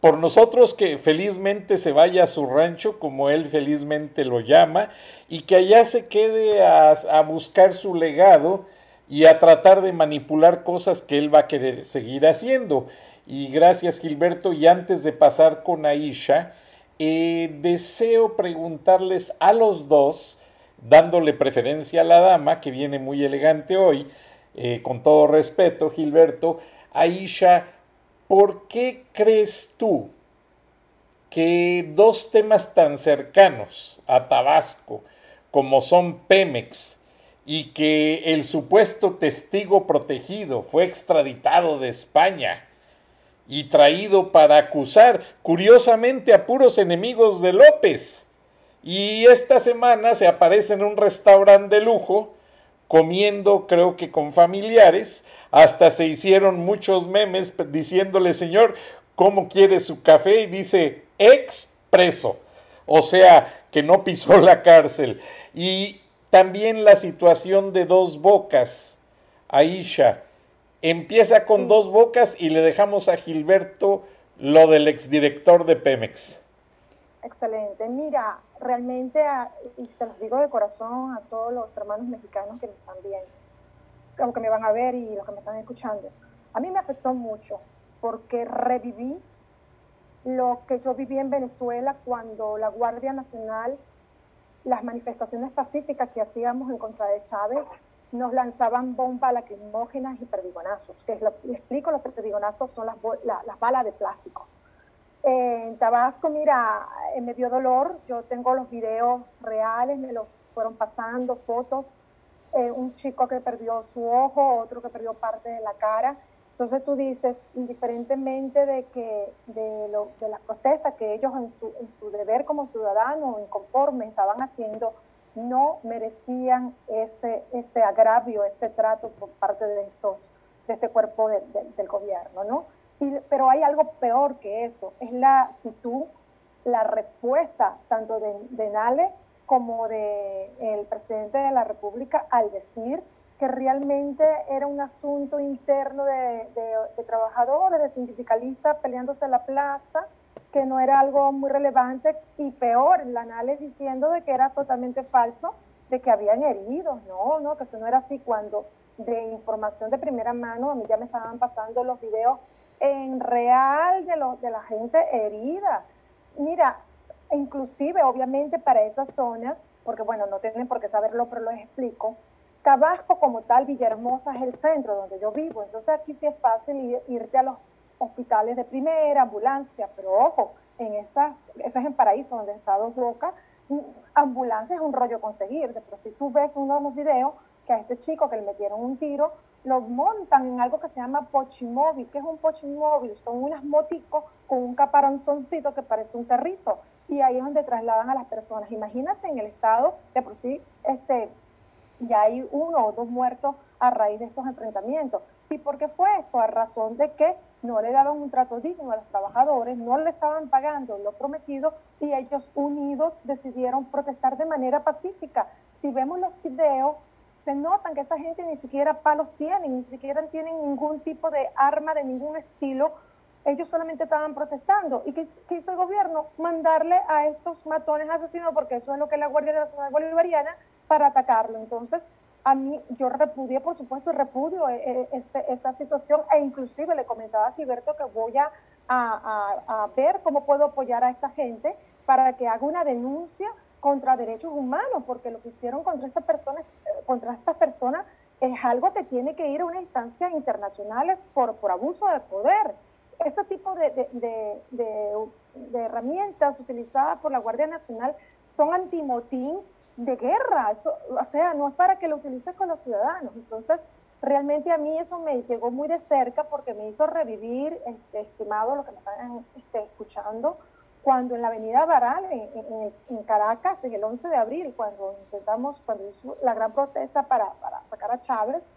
Por nosotros que felizmente se vaya a su rancho, como él felizmente lo llama, y que allá se quede a, buscar su legado y a tratar de manipular cosas que él va a querer seguir haciendo. Y gracias Gilberto, y antes de pasar con Aisha, eh, deseo preguntarles a los dos, dándole preferencia a la dama, que viene muy elegante hoy, eh, con todo respeto, Gilberto, Aisha, ¿por qué crees tú que dos temas tan cercanos a Tabasco como son Pemex y que el supuesto testigo protegido fue extraditado de España, y traído para acusar, curiosamente, a puros enemigos de López. Y esta semana se aparece en un restaurante de lujo, comiendo, creo que con familiares, hasta se hicieron muchos memes diciéndole, señor, ¿cómo quiere su café? Y dice, expreso, o sea, que no pisó la cárcel. Y también la situación de dos bocas, Aisha, Empieza con dos bocas y le dejamos a Gilberto lo del exdirector de Pemex. Excelente. Mira, realmente, y se los digo de corazón a todos los hermanos mexicanos que me están viendo, que me van a ver y los que me están escuchando, a mí me afectó mucho porque reviví lo que yo viví en Venezuela cuando la Guardia Nacional, las manifestaciones pacíficas que hacíamos en contra de Chávez, nos lanzaban bombas lacrimógenas y perdigonazos. Que les explico, los perdigonazos son las, las balas de plástico. En Tabasco, mira, me dio dolor. Yo tengo los videos reales, me los fueron pasando, fotos. Eh, un chico que perdió su ojo, otro que perdió parte de la cara. Entonces tú dices, indiferentemente de, que, de, lo, de que ellos en su, deber como ciudadanos inconformes estaban haciendo, no merecían ese, ese agravio, ese trato por parte de, estos, de este cuerpo del gobierno, ¿no? Y, pero hay algo peor que eso, es la actitud, la respuesta tanto de, de Nale como del el presidente de la República al decir que realmente era un asunto interno de, trabajadores, de sindicalistas peleándose en la plaza, que no era algo muy relevante y peor, la análisis diciendo de que era totalmente falso, de que habían heridos, no, no, que eso no era así cuando de información de primera mano a mí ya me estaban pasando los videos en real de, los de la gente herida. Mira, inclusive obviamente para esa zona, porque bueno, no tienen por qué saberlo, pero lo explico, Tabasco como tal, Villahermosa es el centro donde yo vivo, entonces aquí sí es fácil irte a los hospitales de primera, ambulancia, pero ojo, en esa, eso es en Paraíso, donde está Dos Bocas, ambulancia es un rollo conseguir, pero si tú ves uno de los videos que a este chico que le metieron un tiro, lo montan en algo que se llama pochimóvil. ¿Qué es un pochimóvil? Son unas moticos con un caparonzoncito que parece un carrito y ahí es donde trasladan a las personas. Imagínate en el estado de por sí, este, ya hay uno o dos muertos a raíz de estos enfrentamientos. ¿Y por qué fue esto? A razón de que no le daban un trato digno a los trabajadores, no le estaban pagando lo prometido y ellos unidos decidieron protestar de manera pacífica. Si vemos los videos, se notan que esa gente ni siquiera palos tienen, ni siquiera tienen ningún tipo de arma de ningún estilo. Ellos solamente estaban protestando. ¿Y qué, hizo el gobierno? Mandarle a estos matones asesinos, porque eso es lo que la Guardia Nacional Bolivariana para atacarlo. Entonces, a mí, yo repudié, por supuesto, repudio eh, eh, esa situación e inclusive le comentaba a Gilberto que voy a, a, ver cómo puedo apoyar a esta gente para que haga una denuncia contra derechos humanos, porque lo que hicieron contra estas personas, eh, contra estas personas es algo que tiene que ir a una instancia internacional por, por abuso de poder. Ese tipo de, de, de, de herramientas utilizadas por la Guardia Nacional son antimotín de guerra, eso, o sea, no es para que lo utilices con los ciudadanos. Entonces, realmente a mí eso me llegó muy de cerca porque me hizo revivir, este, estimado, lo que me están este, escuchando, cuando en la avenida Baral, en, Caracas, en el 11 de abril, cuando intentamos, cuando hizo la gran protesta para, para sacar a Chávez,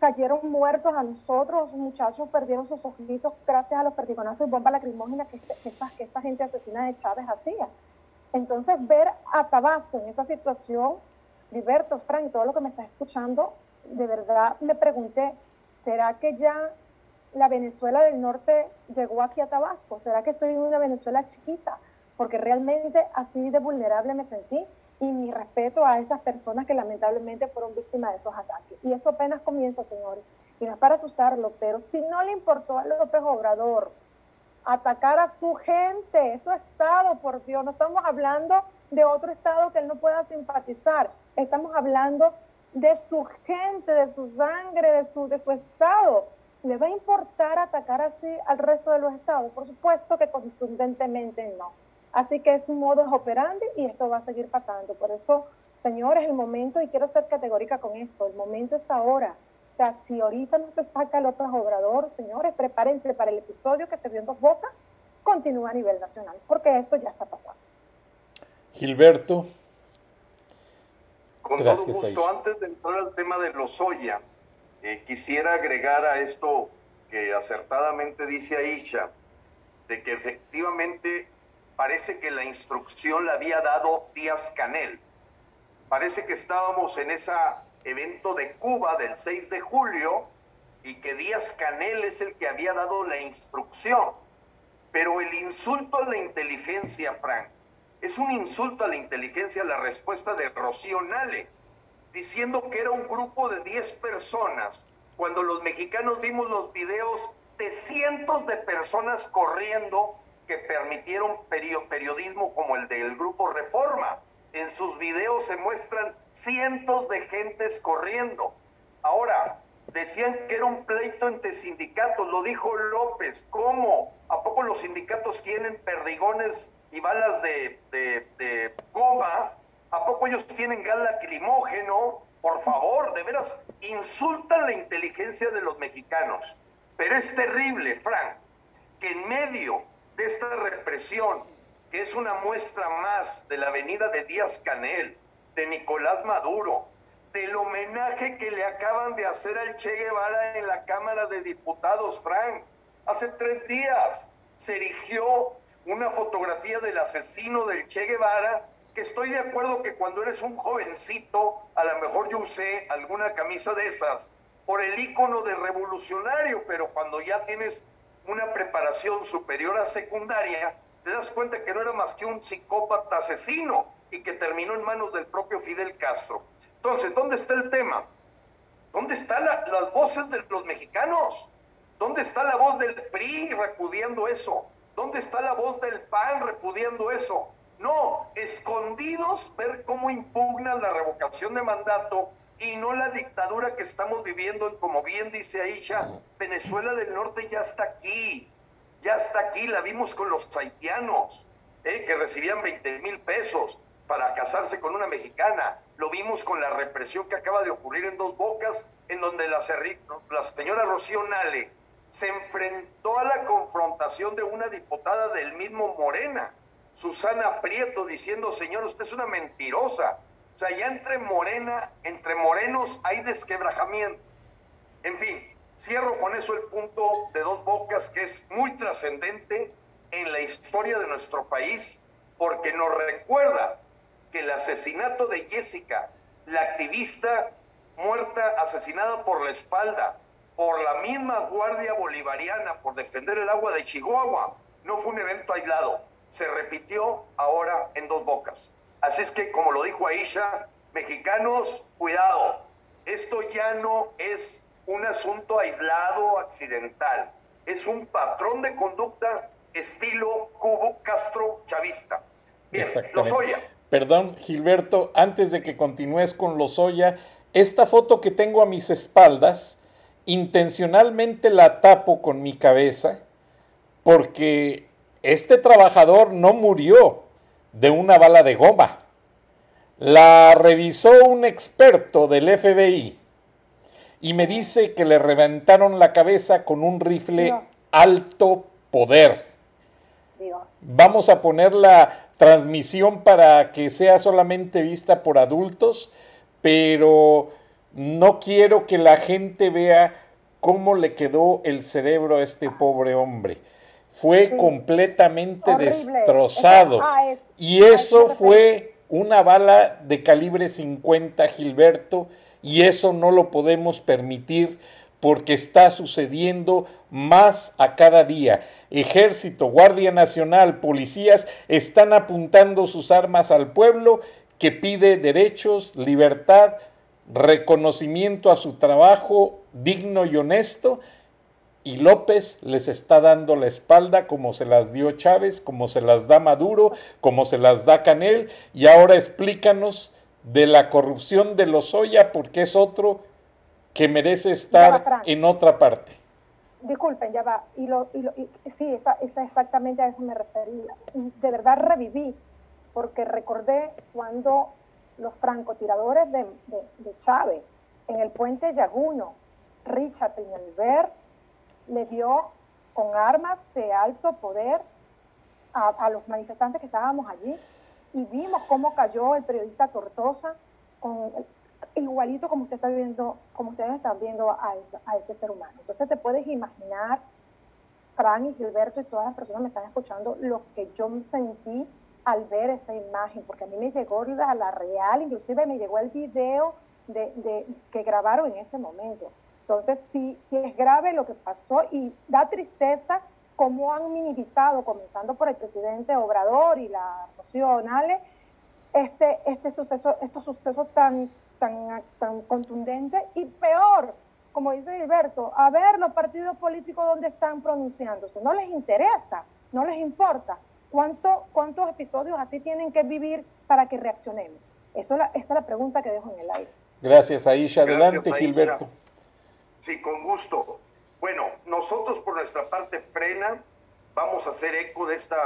cayeron muertos a nosotros, muchachos perdieron sus ojitos gracias a los perdigonazos y bombas lacrimógenas que, que, esta, que esta gente asesina de Chávez hacía. Entonces, ver a Tabasco en esa situación, Liberto, Frank, todo lo que me está escuchando, de verdad me pregunté, ¿será que ya la Venezuela del Norte llegó aquí a Tabasco? ¿Será que estoy en una Venezuela chiquita? Porque realmente así de vulnerable me sentí y mi respeto a esas personas que lamentablemente fueron víctimas de esos ataques. Y esto apenas comienza, señores. Y no es para asustarlo, pero si no le importó a López Obrador atacar a su gente, su estado, por Dios, no estamos hablando de otro estado que él no pueda simpatizar, estamos hablando de su gente, de su sangre, de su, de su estado. ¿Le va a importar atacar así al resto de los estados? Por supuesto que contundentemente no. Así que es un modo operandi y esto va a seguir pasando. Por eso, señores, el momento, y quiero ser categórica con esto, el momento es ahora. O sea, si ahorita no se saca el otro Obrador, señores, prepárense para el episodio que se vio en dos bocas, continúa a nivel nacional, porque eso ya está pasando. Gilberto. Con todo gusto, antes de entrar al tema de los Lozoya, eh, quisiera agregar a esto que acertadamente dice Aisha, de que efectivamente parece que la instrucción la había dado Díaz Canel. Parece que estábamos en esa evento de Cuba del 6 de julio y que Díaz Canel es el que había dado la instrucción. Pero el insulto a la inteligencia, Frank, Es un insulto a la inteligencia la respuesta de Rocío Nale, diciendo que era un grupo de 10 personas, cuando los mexicanos vimos los videos de cientos de personas corriendo que permitieron periodismo como el del grupo Reforma. En sus videos se muestran cientos de gentes corriendo. Ahora, decían que era un pleito entre sindicatos, lo dijo López. ¿Cómo? ¿A poco los sindicatos tienen perdigones y balas de, de, goma? ¿A poco ellos tienen gas lacrimógeno? Por favor, de veras, insultan la inteligencia de los mexicanos. Pero es terrible, Frank, que en medio de esta represión, que es una muestra más de la venida de Díaz Canel, de Nicolás Maduro, del homenaje que le acaban de hacer al Che Guevara en la Cámara de Diputados, Frank. Hace tres días se erigió una fotografía del asesino del Che Guevara, que estoy de acuerdo que cuando eres un jovencito, a lo mejor yo usé alguna camisa de esas por el icono de revolucionario, pero cuando ya tienes una preparación superior a secundaria, te das cuenta que no era más que un psicópata asesino y que terminó en manos del propio Fidel Castro. Entonces, ¿dónde está el tema? ¿Dónde están las voces de los mexicanos? ¿Dónde está la voz del PRI repudiando eso? ¿Dónde está la voz del PAN repudiando eso? No, escondidos ver cómo impugnan la revocación de mandato y no la dictadura que estamos viviendo, como bien dice Aisha, Venezuela del Norte ya está aquí, ya está aquí, la vimos con los haitianos, eh, que recibían 20 mil pesos para casarse con una mexicana, lo vimos con la represión que acaba de ocurrir en Dos Bocas, en donde la, la señora Rocío Nale se enfrentó a la confrontación de una diputada del mismo Morena, Susana Prieto, diciendo, señor, usted es una mentirosa, o sea, ya entre Morena, entre morenos hay desquebrajamiento. En fin, cierro con eso el punto de dos bocas que es muy trascendente en la historia de nuestro país porque nos recuerda que el asesinato de Jessica, la activista muerta, asesinada por la espalda, por la misma Guardia Bolivariana, por defender el agua de Chihuahua, no fue un evento aislado, se repitió ahora en dos bocas. Así es que, como lo dijo Aisha, mexicanos, cuidado, esto ya no es un asunto aislado, accidental, es un patrón de conducta estilo Cubo Castro Chavista. Bien, Lozoya. Perdón, Gilberto, antes de que continúes con Lozoya, esta foto que tengo a mis espaldas, intencionalmente la tapo con mi cabeza porque este trabajador no murió de una bala de goma. La revisó un experto del FBI y me dice que le reventaron la cabeza con un rifle alto poder. Vamos a poner la transmisión para que sea solamente vista por adultos, pero no quiero que la gente vea cómo le quedó el cerebro a este pobre hombre fue completamente destrozado. Ah, y eso fue una bala de calibre 50, Gilberto, y eso no lo podemos permitir porque está sucediendo más a cada día. Ejército, Guardia Nacional, policías están apuntando sus armas al pueblo que pide derechos, libertad, reconocimiento a su trabajo digno y honesto y López les está dando la espalda como se las dio Chávez, como se las da Maduro, como se las da Canel, y ahora explícanos de la corrupción de Lozoya, porque es otro que merece estar en otra parte. Disculpen, ya va. Y, lo, sí, esa, exactamente a eso me refería. De verdad reviví, porque recordé cuando los francotiradores de, de Chávez en el puente Yaguno, Richard Peñalver, le dio con armas de alto poder a, los manifestantes que estábamos allí y vimos cómo cayó el periodista Tortosa con igualito como usted está viendo, como ustedes están viendo a, a ese ser humano. Entonces te puedes imaginar, Fran y Gilberto y todas las personas me están escuchando, lo que yo sentí al ver esa imagen, porque a mí me llegó la, la real, inclusive me llegó el video de, de, que grabaron en ese momento. Entonces, sí, sí es grave lo que pasó y da tristeza cómo han minimizado, comenzando por el presidente Obrador y la Rocío este, este suceso, estos sucesos tan, tan, tan contundentes y peor, como dice Gilberto, a ver los partidos políticos donde están pronunciándose. No les interesa, no les importa. ¿Cuánto, ¿Cuántos episodios así tienen que vivir para que reaccionemos? Eso esta es la pregunta que dejo en el aire. Gracias, Aisha. Adelante, Gilberto. Sí, con gusto. Bueno, nosotros por nuestra parte, Frena, vamos a hacer eco de este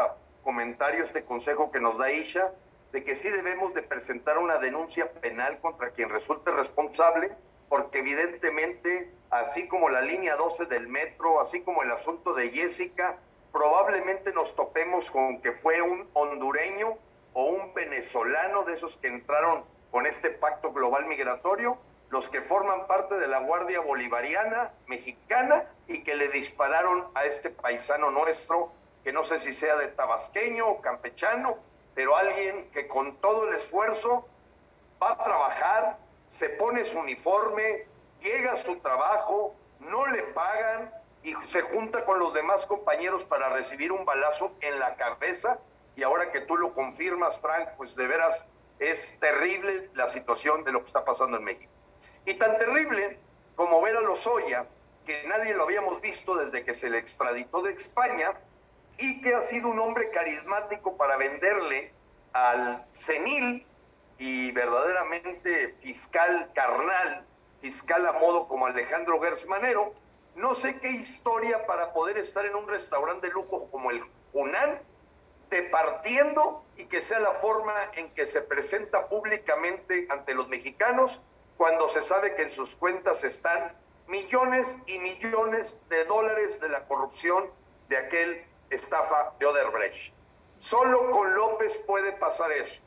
comentario, este consejo que nos da Aisha, de que sí debemos de presentar una denuncia penal contra quien resulte responsable, porque evidentemente, así como la línea 12 del metro, así como el asunto de Jessica, probablemente nos topemos con que fue un hondureño o un venezolano de esos que entraron con este pacto global migratorio, los que forman parte de la Guardia Bolivariana mexicana y que le dispararon a este paisano nuestro, que no sé si sea de tabasqueño o campechano, pero alguien que con todo el esfuerzo va a trabajar, se pone su uniforme, llega a su trabajo, no le pagan, y se junta con los demás compañeros para recibir un balazo en la cabeza. Y ahora que tú lo confirmas, Frank, pues de veras es terrible la situación de lo que está pasando en México. Y tan terrible como ver a Lozoya, que nadie lo habíamos visto desde que se le extraditó de España, y que ha sido un hombre carismático para venderle al senil y verdaderamente fiscal carnal, fiscal a modo como Alejandro Gersmanero, no sé qué historia para poder estar en un restaurante de lujo como el Hunan, departiendo y que sea la forma en que se presenta públicamente ante los mexicanos cuando se sabe que en sus cuentas están millones y millones de dólares de la corrupción de aquel estafa de Oderbrecht. Solo con López puede pasar eso,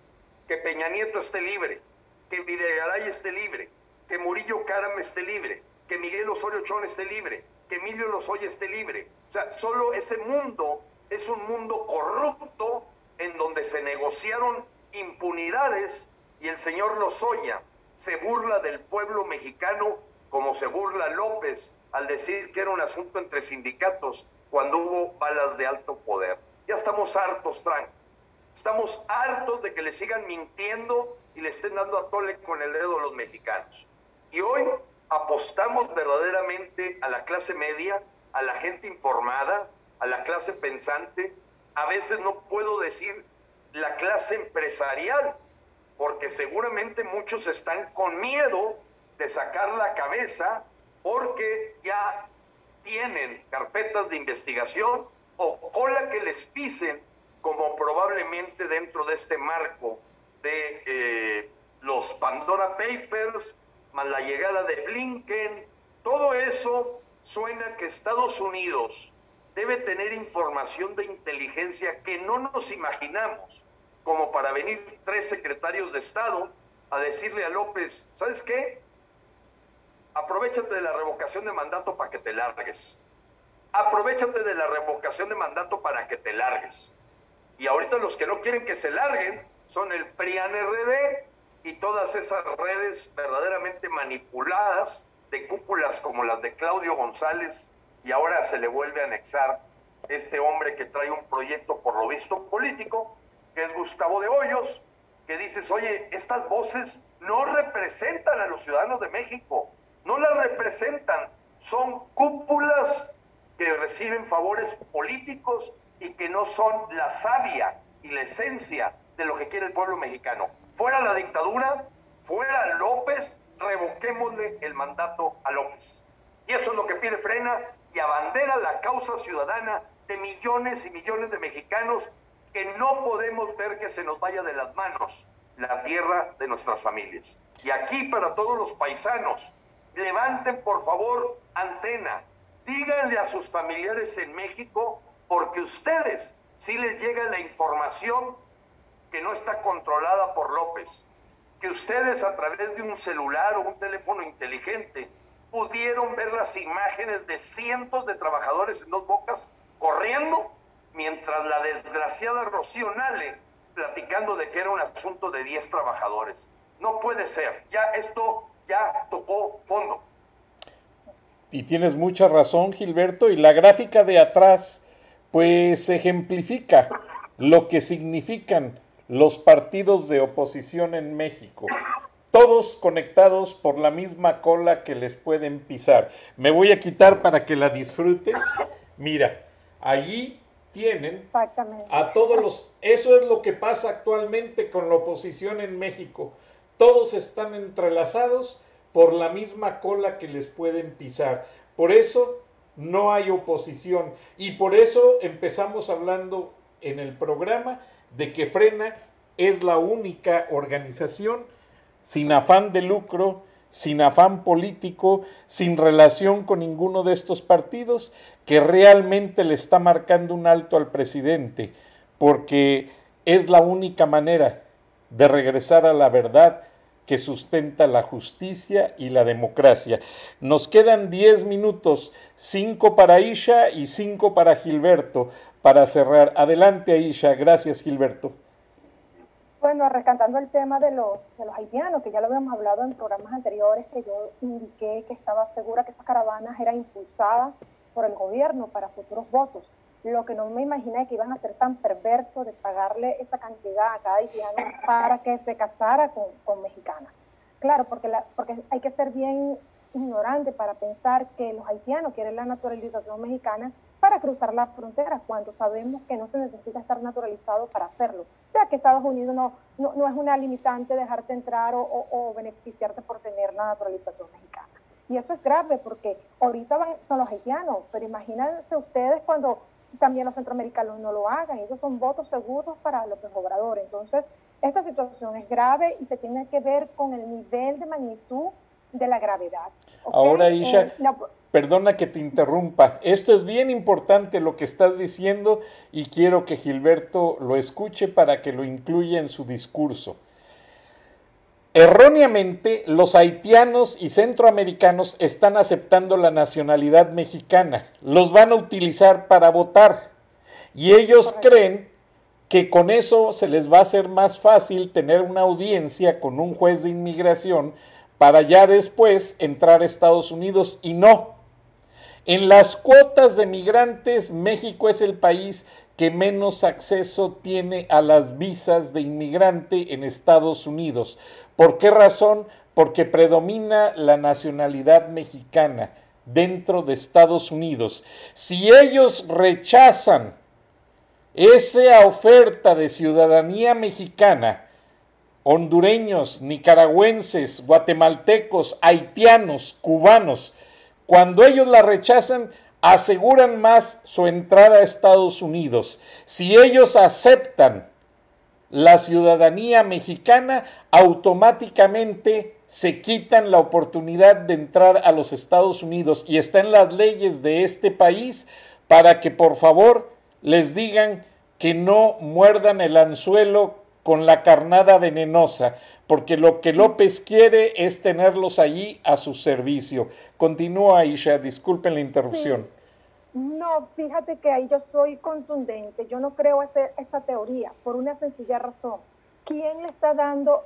que Peña Nieto esté libre, que Videgaray esté libre, que Murillo Caram esté libre, que Miguel Osorio Chón esté libre, que Emilio Lozoya esté libre. O sea, solo ese mundo es un mundo corrupto en donde se negociaron impunidades y el señor Lozoya se burla del pueblo mexicano como se burla López al decir que era un asunto entre sindicatos cuando hubo balas de alto poder. Ya estamos hartos, Frank. Estamos hartos de que le sigan mintiendo y le estén dando a tole con el dedo a los mexicanos. Y hoy apostamos verdaderamente a la clase media, a la gente informada, a la clase pensante, a veces no puedo decir la clase empresarial, porque seguramente muchos están con miedo de sacar la cabeza porque ya tienen carpetas de investigación o cola que les pisen, como probablemente dentro de este marco de eh, los Pandora Papers, más la llegada de Blinken, todo eso suena que Estados Unidos debe tener información de inteligencia que no nos imaginamos, como para venir tres secretarios de Estado a decirle a López, ¿sabes qué? Aprovechate de la revocación de mandato para que te largues. Aprovechate de la revocación de mandato para que te largues. Y ahorita los que no quieren que se larguen son el PRIAN-RD y todas esas redes verdaderamente manipuladas de cúpulas como las de Claudio González y ahora se le vuelve a anexar este hombre que trae un proyecto por lo visto político, que es Gustavo de Hoyos, que dices, oye, estas voces no representan a los ciudadanos de México, no las representan, son cúpulas que reciben favores políticos y que no son la savia y la esencia de lo que quiere el pueblo mexicano. Fuera la dictadura, fuera López, revoquémosle el mandato a López. Y eso es lo que pide Frena y abandera la causa ciudadana de millones y millones de mexicanos que no podemos ver que se nos vaya de las manos la tierra de nuestras familias. Y aquí para todos los paisanos, levanten por favor antena, díganle a sus familiares en México, porque ustedes si les llega la información que no está controlada por López, que ustedes a través de un celular o un teléfono inteligente pudieron ver las imágenes de cientos de trabajadores en dos bocas corriendo, mientras la desgraciada Rocío Nale platicando de que era un asunto de 10 trabajadores. No puede ser, ya esto ya tocó fondo. Y tienes mucha razón, Gilberto, y la gráfica de atrás pues ejemplifica lo que significan los partidos de oposición en México. Todos conectados por la misma cola que les pueden pisar. Me voy a quitar para que la disfrutes. Mira, allí tienen a todos los... Eso es lo que pasa actualmente con la oposición en México. Todos están entrelazados por la misma cola que les pueden pisar. Por eso no hay oposición. Y por eso empezamos hablando en el programa de que Frena es la única organización sin afán de lucro, sin afán político, sin relación con ninguno de estos partidos, que realmente le está marcando un alto al presidente, porque es la única manera de regresar a la verdad que sustenta la justicia y la democracia. Nos quedan 10 minutos, 5 para Isha y 5 para Gilberto, para cerrar. Adelante, Isha. Gracias, Gilberto. Bueno, rescatando el tema de los, de los haitianos, que ya lo habíamos hablado en programas anteriores, que yo indiqué que estaba segura que esas caravanas eran impulsadas por el gobierno para futuros votos. Lo que no me imaginé que iban a ser tan perversos de pagarle esa cantidad a cada haitiano para que se casara con, con mexicanas. Claro, porque, la, porque hay que ser bien ignorante para pensar que los haitianos quieren la naturalización mexicana para cruzar la frontera, cuando sabemos que no se necesita estar naturalizado para hacerlo, ya que Estados Unidos no, no, es una limitante dejarte entrar o, o, beneficiarte por tener la naturalización mexicana. Y eso es grave porque ahorita van, son los haitianos, pero imagínense ustedes cuando también los centroamericanos no lo hagan, esos son votos seguros para los Obrador. Entonces, esta situación es grave y se tiene que ver con el nivel de magnitud de la gravedad. Ahora, Isha, eh, perdona que te interrumpa. Esto es bien importante lo que estás diciendo y quiero que Gilberto lo escuche para que lo incluya en su discurso. Erróneamente, los haitianos y centroamericanos están aceptando la nacionalidad mexicana. Los van a utilizar para votar. Y ellos creen que con eso se les va a hacer más fácil tener una audiencia con un juez de inmigración para ya después entrar a Estados Unidos y no. En las cuotas de migrantes, México es el país que menos acceso tiene a las visas de inmigrante en Estados Unidos. ¿Por qué razón? Porque predomina la nacionalidad mexicana dentro de Estados Unidos. Si ellos rechazan esa oferta de ciudadanía mexicana, hondureños, nicaragüenses, guatemaltecos, haitianos, cubanos, cuando ellos la rechazan, aseguran más su entrada a Estados Unidos. Si ellos aceptan la ciudadanía mexicana, automáticamente se quitan la oportunidad de entrar a los Estados Unidos y está en las leyes de este país para que por favor les digan que no muerdan el anzuelo con la carnada venenosa, porque lo que López quiere es tenerlos allí a su servicio. Continúa, Aisha, disculpen la interrupción. No, fíjate que ahí yo soy contundente, yo no creo ese, esa teoría, por una sencilla razón. ¿Quién le está dando?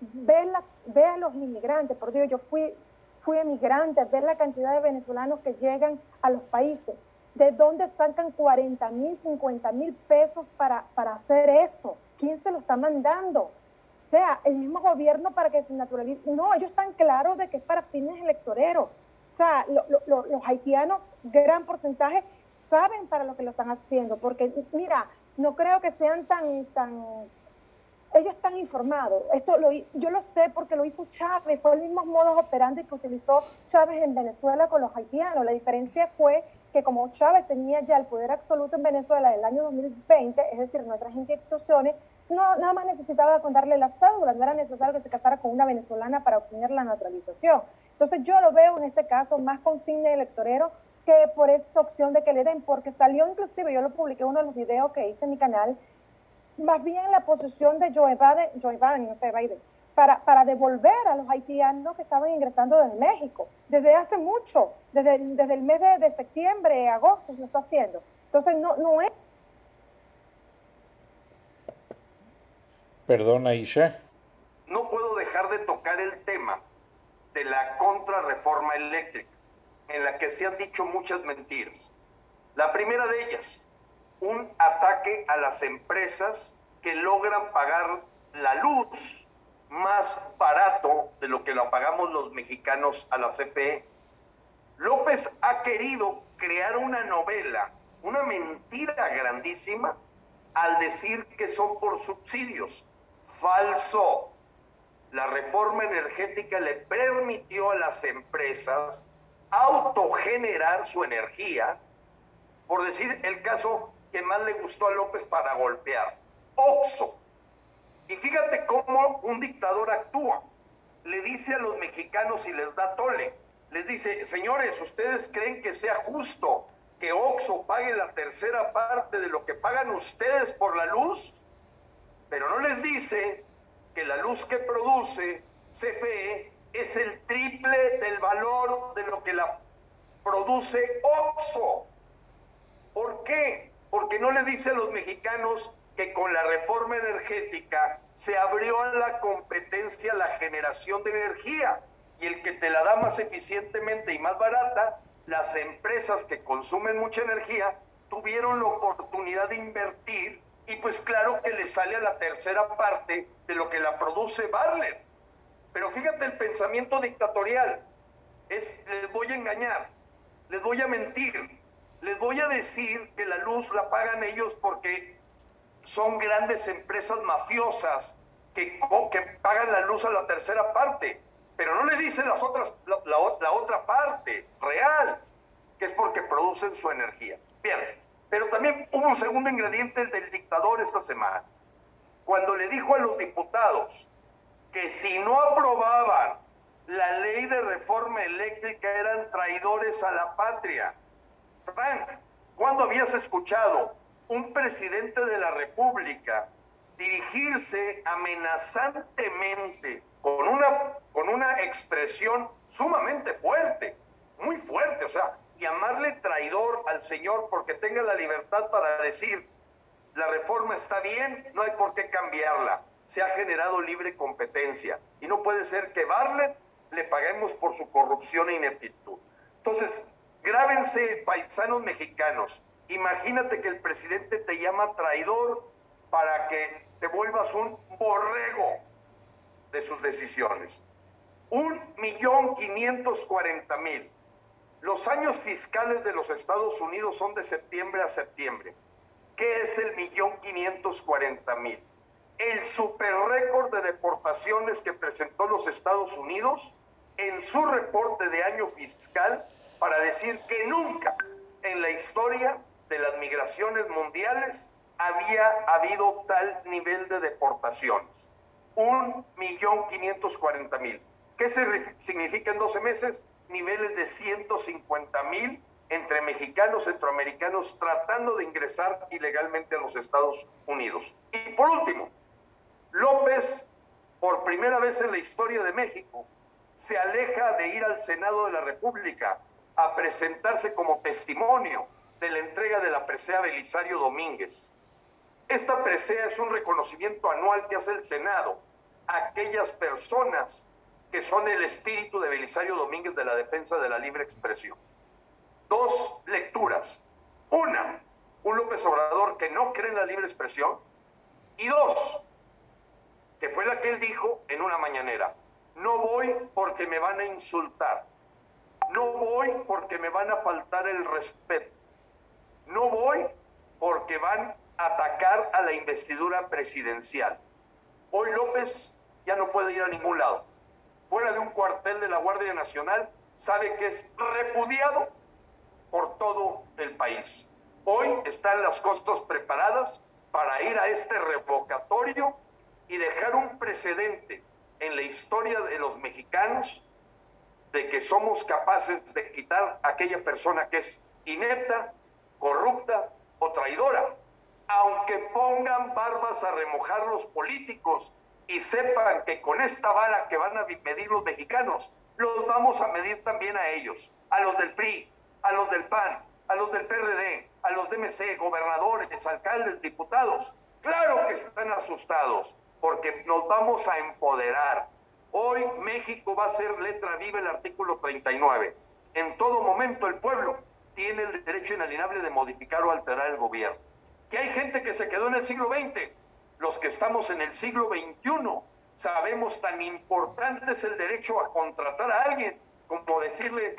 Ve, la, ve a los inmigrantes, por Dios, yo fui, fui emigrante, ver la cantidad de venezolanos que llegan a los países. ¿De dónde sacan 40 mil, 50 mil pesos para, para hacer eso? ¿quién se lo está mandando? O sea, el mismo gobierno para que se naturalice. No, ellos están claros de que es para fines electoreros. O sea, los haitianos, gran porcentaje, saben para lo que lo están haciendo. Porque, mira, no creo que sean tan, tan ellos están informados. Esto lo, yo lo sé porque lo hizo Chávez, fue el mismo modo operandi que utilizó Chávez en Venezuela con los haitianos. La diferencia fue que como Chávez tenía ya el poder absoluto en Venezuela en el año 2020, es decir, nuestras instituciones, no, nada más necesitaba contarle la cédula, no era necesario que se casara con una venezolana para obtener la naturalización. Entonces yo lo veo en este caso más con fin de electorero que por esta opción de que le den, porque salió inclusive, yo lo publiqué uno de los videos que hice en mi canal, más bien la posición de Joe Biden, Joe Biden no sé, Biden, para, para devolver a los haitianos que estaban ingresando desde México, desde hace mucho, desde, desde el mes de, de septiembre, agosto, se lo está haciendo. Entonces no, no es Perdona, Isha. No puedo dejar de tocar el tema de la contrarreforma eléctrica, en la que se han dicho muchas mentiras. La primera de ellas, un ataque a las empresas que logran pagar la luz más barato de lo que lo pagamos los mexicanos a la CFE. López ha querido crear una novela, una mentira grandísima, al decir que son por subsidios. Falso. La reforma energética le permitió a las empresas autogenerar su energía, por decir el caso que más le gustó a López para golpear, Oxo. Y fíjate cómo un dictador actúa. Le dice a los mexicanos y les da tole. Les dice, señores, ¿ustedes creen que sea justo que Oxo pague la tercera parte de lo que pagan ustedes por la luz? Pero no les dice que la luz que produce CFE es el triple del valor de lo que la produce OXO. ¿Por qué? Porque no le dice a los mexicanos que con la reforma energética se abrió a la competencia la generación de energía y el que te la da más eficientemente y más barata, las empresas que consumen mucha energía tuvieron la oportunidad de invertir y pues claro que le sale a la tercera parte de lo que la produce Barlet. Pero fíjate el pensamiento dictatorial. Es, les voy a engañar, les voy a mentir, les voy a decir que la luz la pagan ellos porque son grandes empresas mafiosas que, que pagan la luz a la tercera parte. Pero no le dicen las otras, la, la otra parte real, que es porque producen su energía. Bien, pero también hubo un segundo ingrediente del dictador esta semana, cuando le dijo a los diputados que si no aprobaban la ley de reforma eléctrica eran traidores a la patria. Frank, ¿cuándo habías escuchado un presidente de la República dirigirse amenazantemente con una, con una expresión sumamente fuerte, muy fuerte, o sea, llamarle traidor al Señor porque tenga la libertad para decir, la reforma está bien, no hay por qué cambiarla, se ha generado libre competencia y no puede ser que Barlet le paguemos por su corrupción e ineptitud. Entonces, grábense, paisanos mexicanos, imagínate que el presidente te llama traidor para que te vuelvas un borrego de sus decisiones. Un millón quinientos cuarenta mil. Los años fiscales de los Estados Unidos son de septiembre a septiembre. ¿Qué es el millón quinientos cuarenta mil? El super récord de deportaciones que presentó los Estados Unidos en su reporte de año fiscal para decir que nunca en la historia de las migraciones mundiales había habido tal nivel de deportaciones. Un millón quinientos cuarenta mil. ¿Qué significa en 12 meses? niveles de 150 mil entre mexicanos, centroamericanos tratando de ingresar ilegalmente a los Estados Unidos. Y por último, López, por primera vez en la historia de México, se aleja de ir al Senado de la República a presentarse como testimonio de la entrega de la presea Belisario Domínguez. Esta presea es un reconocimiento anual que hace el Senado a aquellas personas que son el espíritu de Belisario Domínguez de la defensa de la libre expresión. Dos lecturas. Una, un López Obrador que no cree en la libre expresión. Y dos, que fue la que él dijo en una mañanera. No voy porque me van a insultar. No voy porque me van a faltar el respeto. No voy porque van a atacar a la investidura presidencial. Hoy López ya no puede ir a ningún lado fuera de un cuartel de la Guardia Nacional, sabe que es repudiado por todo el país. Hoy están las costas preparadas para ir a este revocatorio y dejar un precedente en la historia de los mexicanos de que somos capaces de quitar a aquella persona que es inepta, corrupta o traidora. Aunque pongan barbas a remojar los políticos y sepan que con esta vara que van a medir los mexicanos, los vamos a medir también a ellos, a los del PRI, a los del PAN, a los del PRD, a los DMC, gobernadores, alcaldes, diputados. Claro que están asustados porque nos vamos a empoderar. Hoy México va a ser letra viva el artículo 39. En todo momento el pueblo tiene el derecho inalienable de modificar o alterar el gobierno. que hay gente que se quedó en el siglo XX. Los que estamos en el siglo XXI sabemos tan importante es el derecho a contratar a alguien como decirle,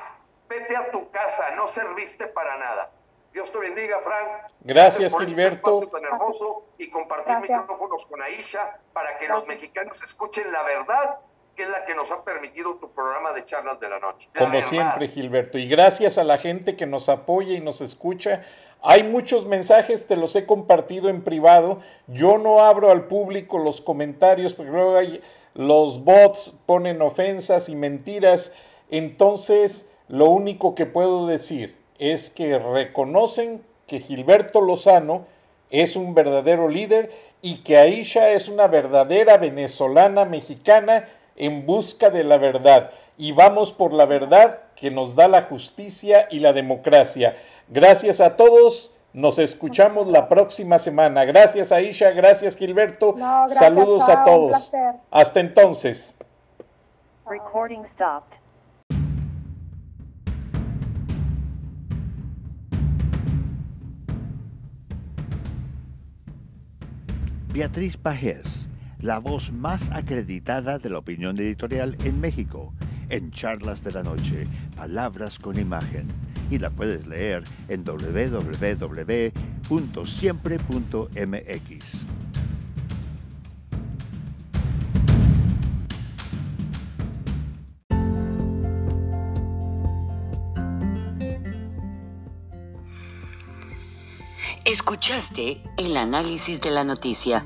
vete a tu casa, no serviste para nada. Dios te bendiga, Frank. Gracias, este Gilberto. tan hermoso y compartir micrófonos con Aisha para que los mexicanos escuchen la verdad que es la que nos ha permitido tu programa de charlas de la noche. Como siempre, Gilberto. Y gracias a la gente que nos apoya y nos escucha. Hay muchos mensajes, te los he compartido en privado. Yo no abro al público los comentarios porque luego hay, los bots ponen ofensas y mentiras. Entonces, lo único que puedo decir es que reconocen que Gilberto Lozano es un verdadero líder y que Aisha es una verdadera venezolana mexicana en busca de la verdad. Y vamos por la verdad que nos da la justicia y la democracia. Gracias a todos. Nos escuchamos la próxima semana. Gracias Aisha, gracias Gilberto. Saludos a todos. Hasta entonces. Recording stopped. Beatriz Pajés, la voz más acreditada de la opinión editorial en México, en Charlas de la Noche, Palabras con Imagen. Y la puedes leer en www.siempre.mx. Escuchaste el análisis de la noticia,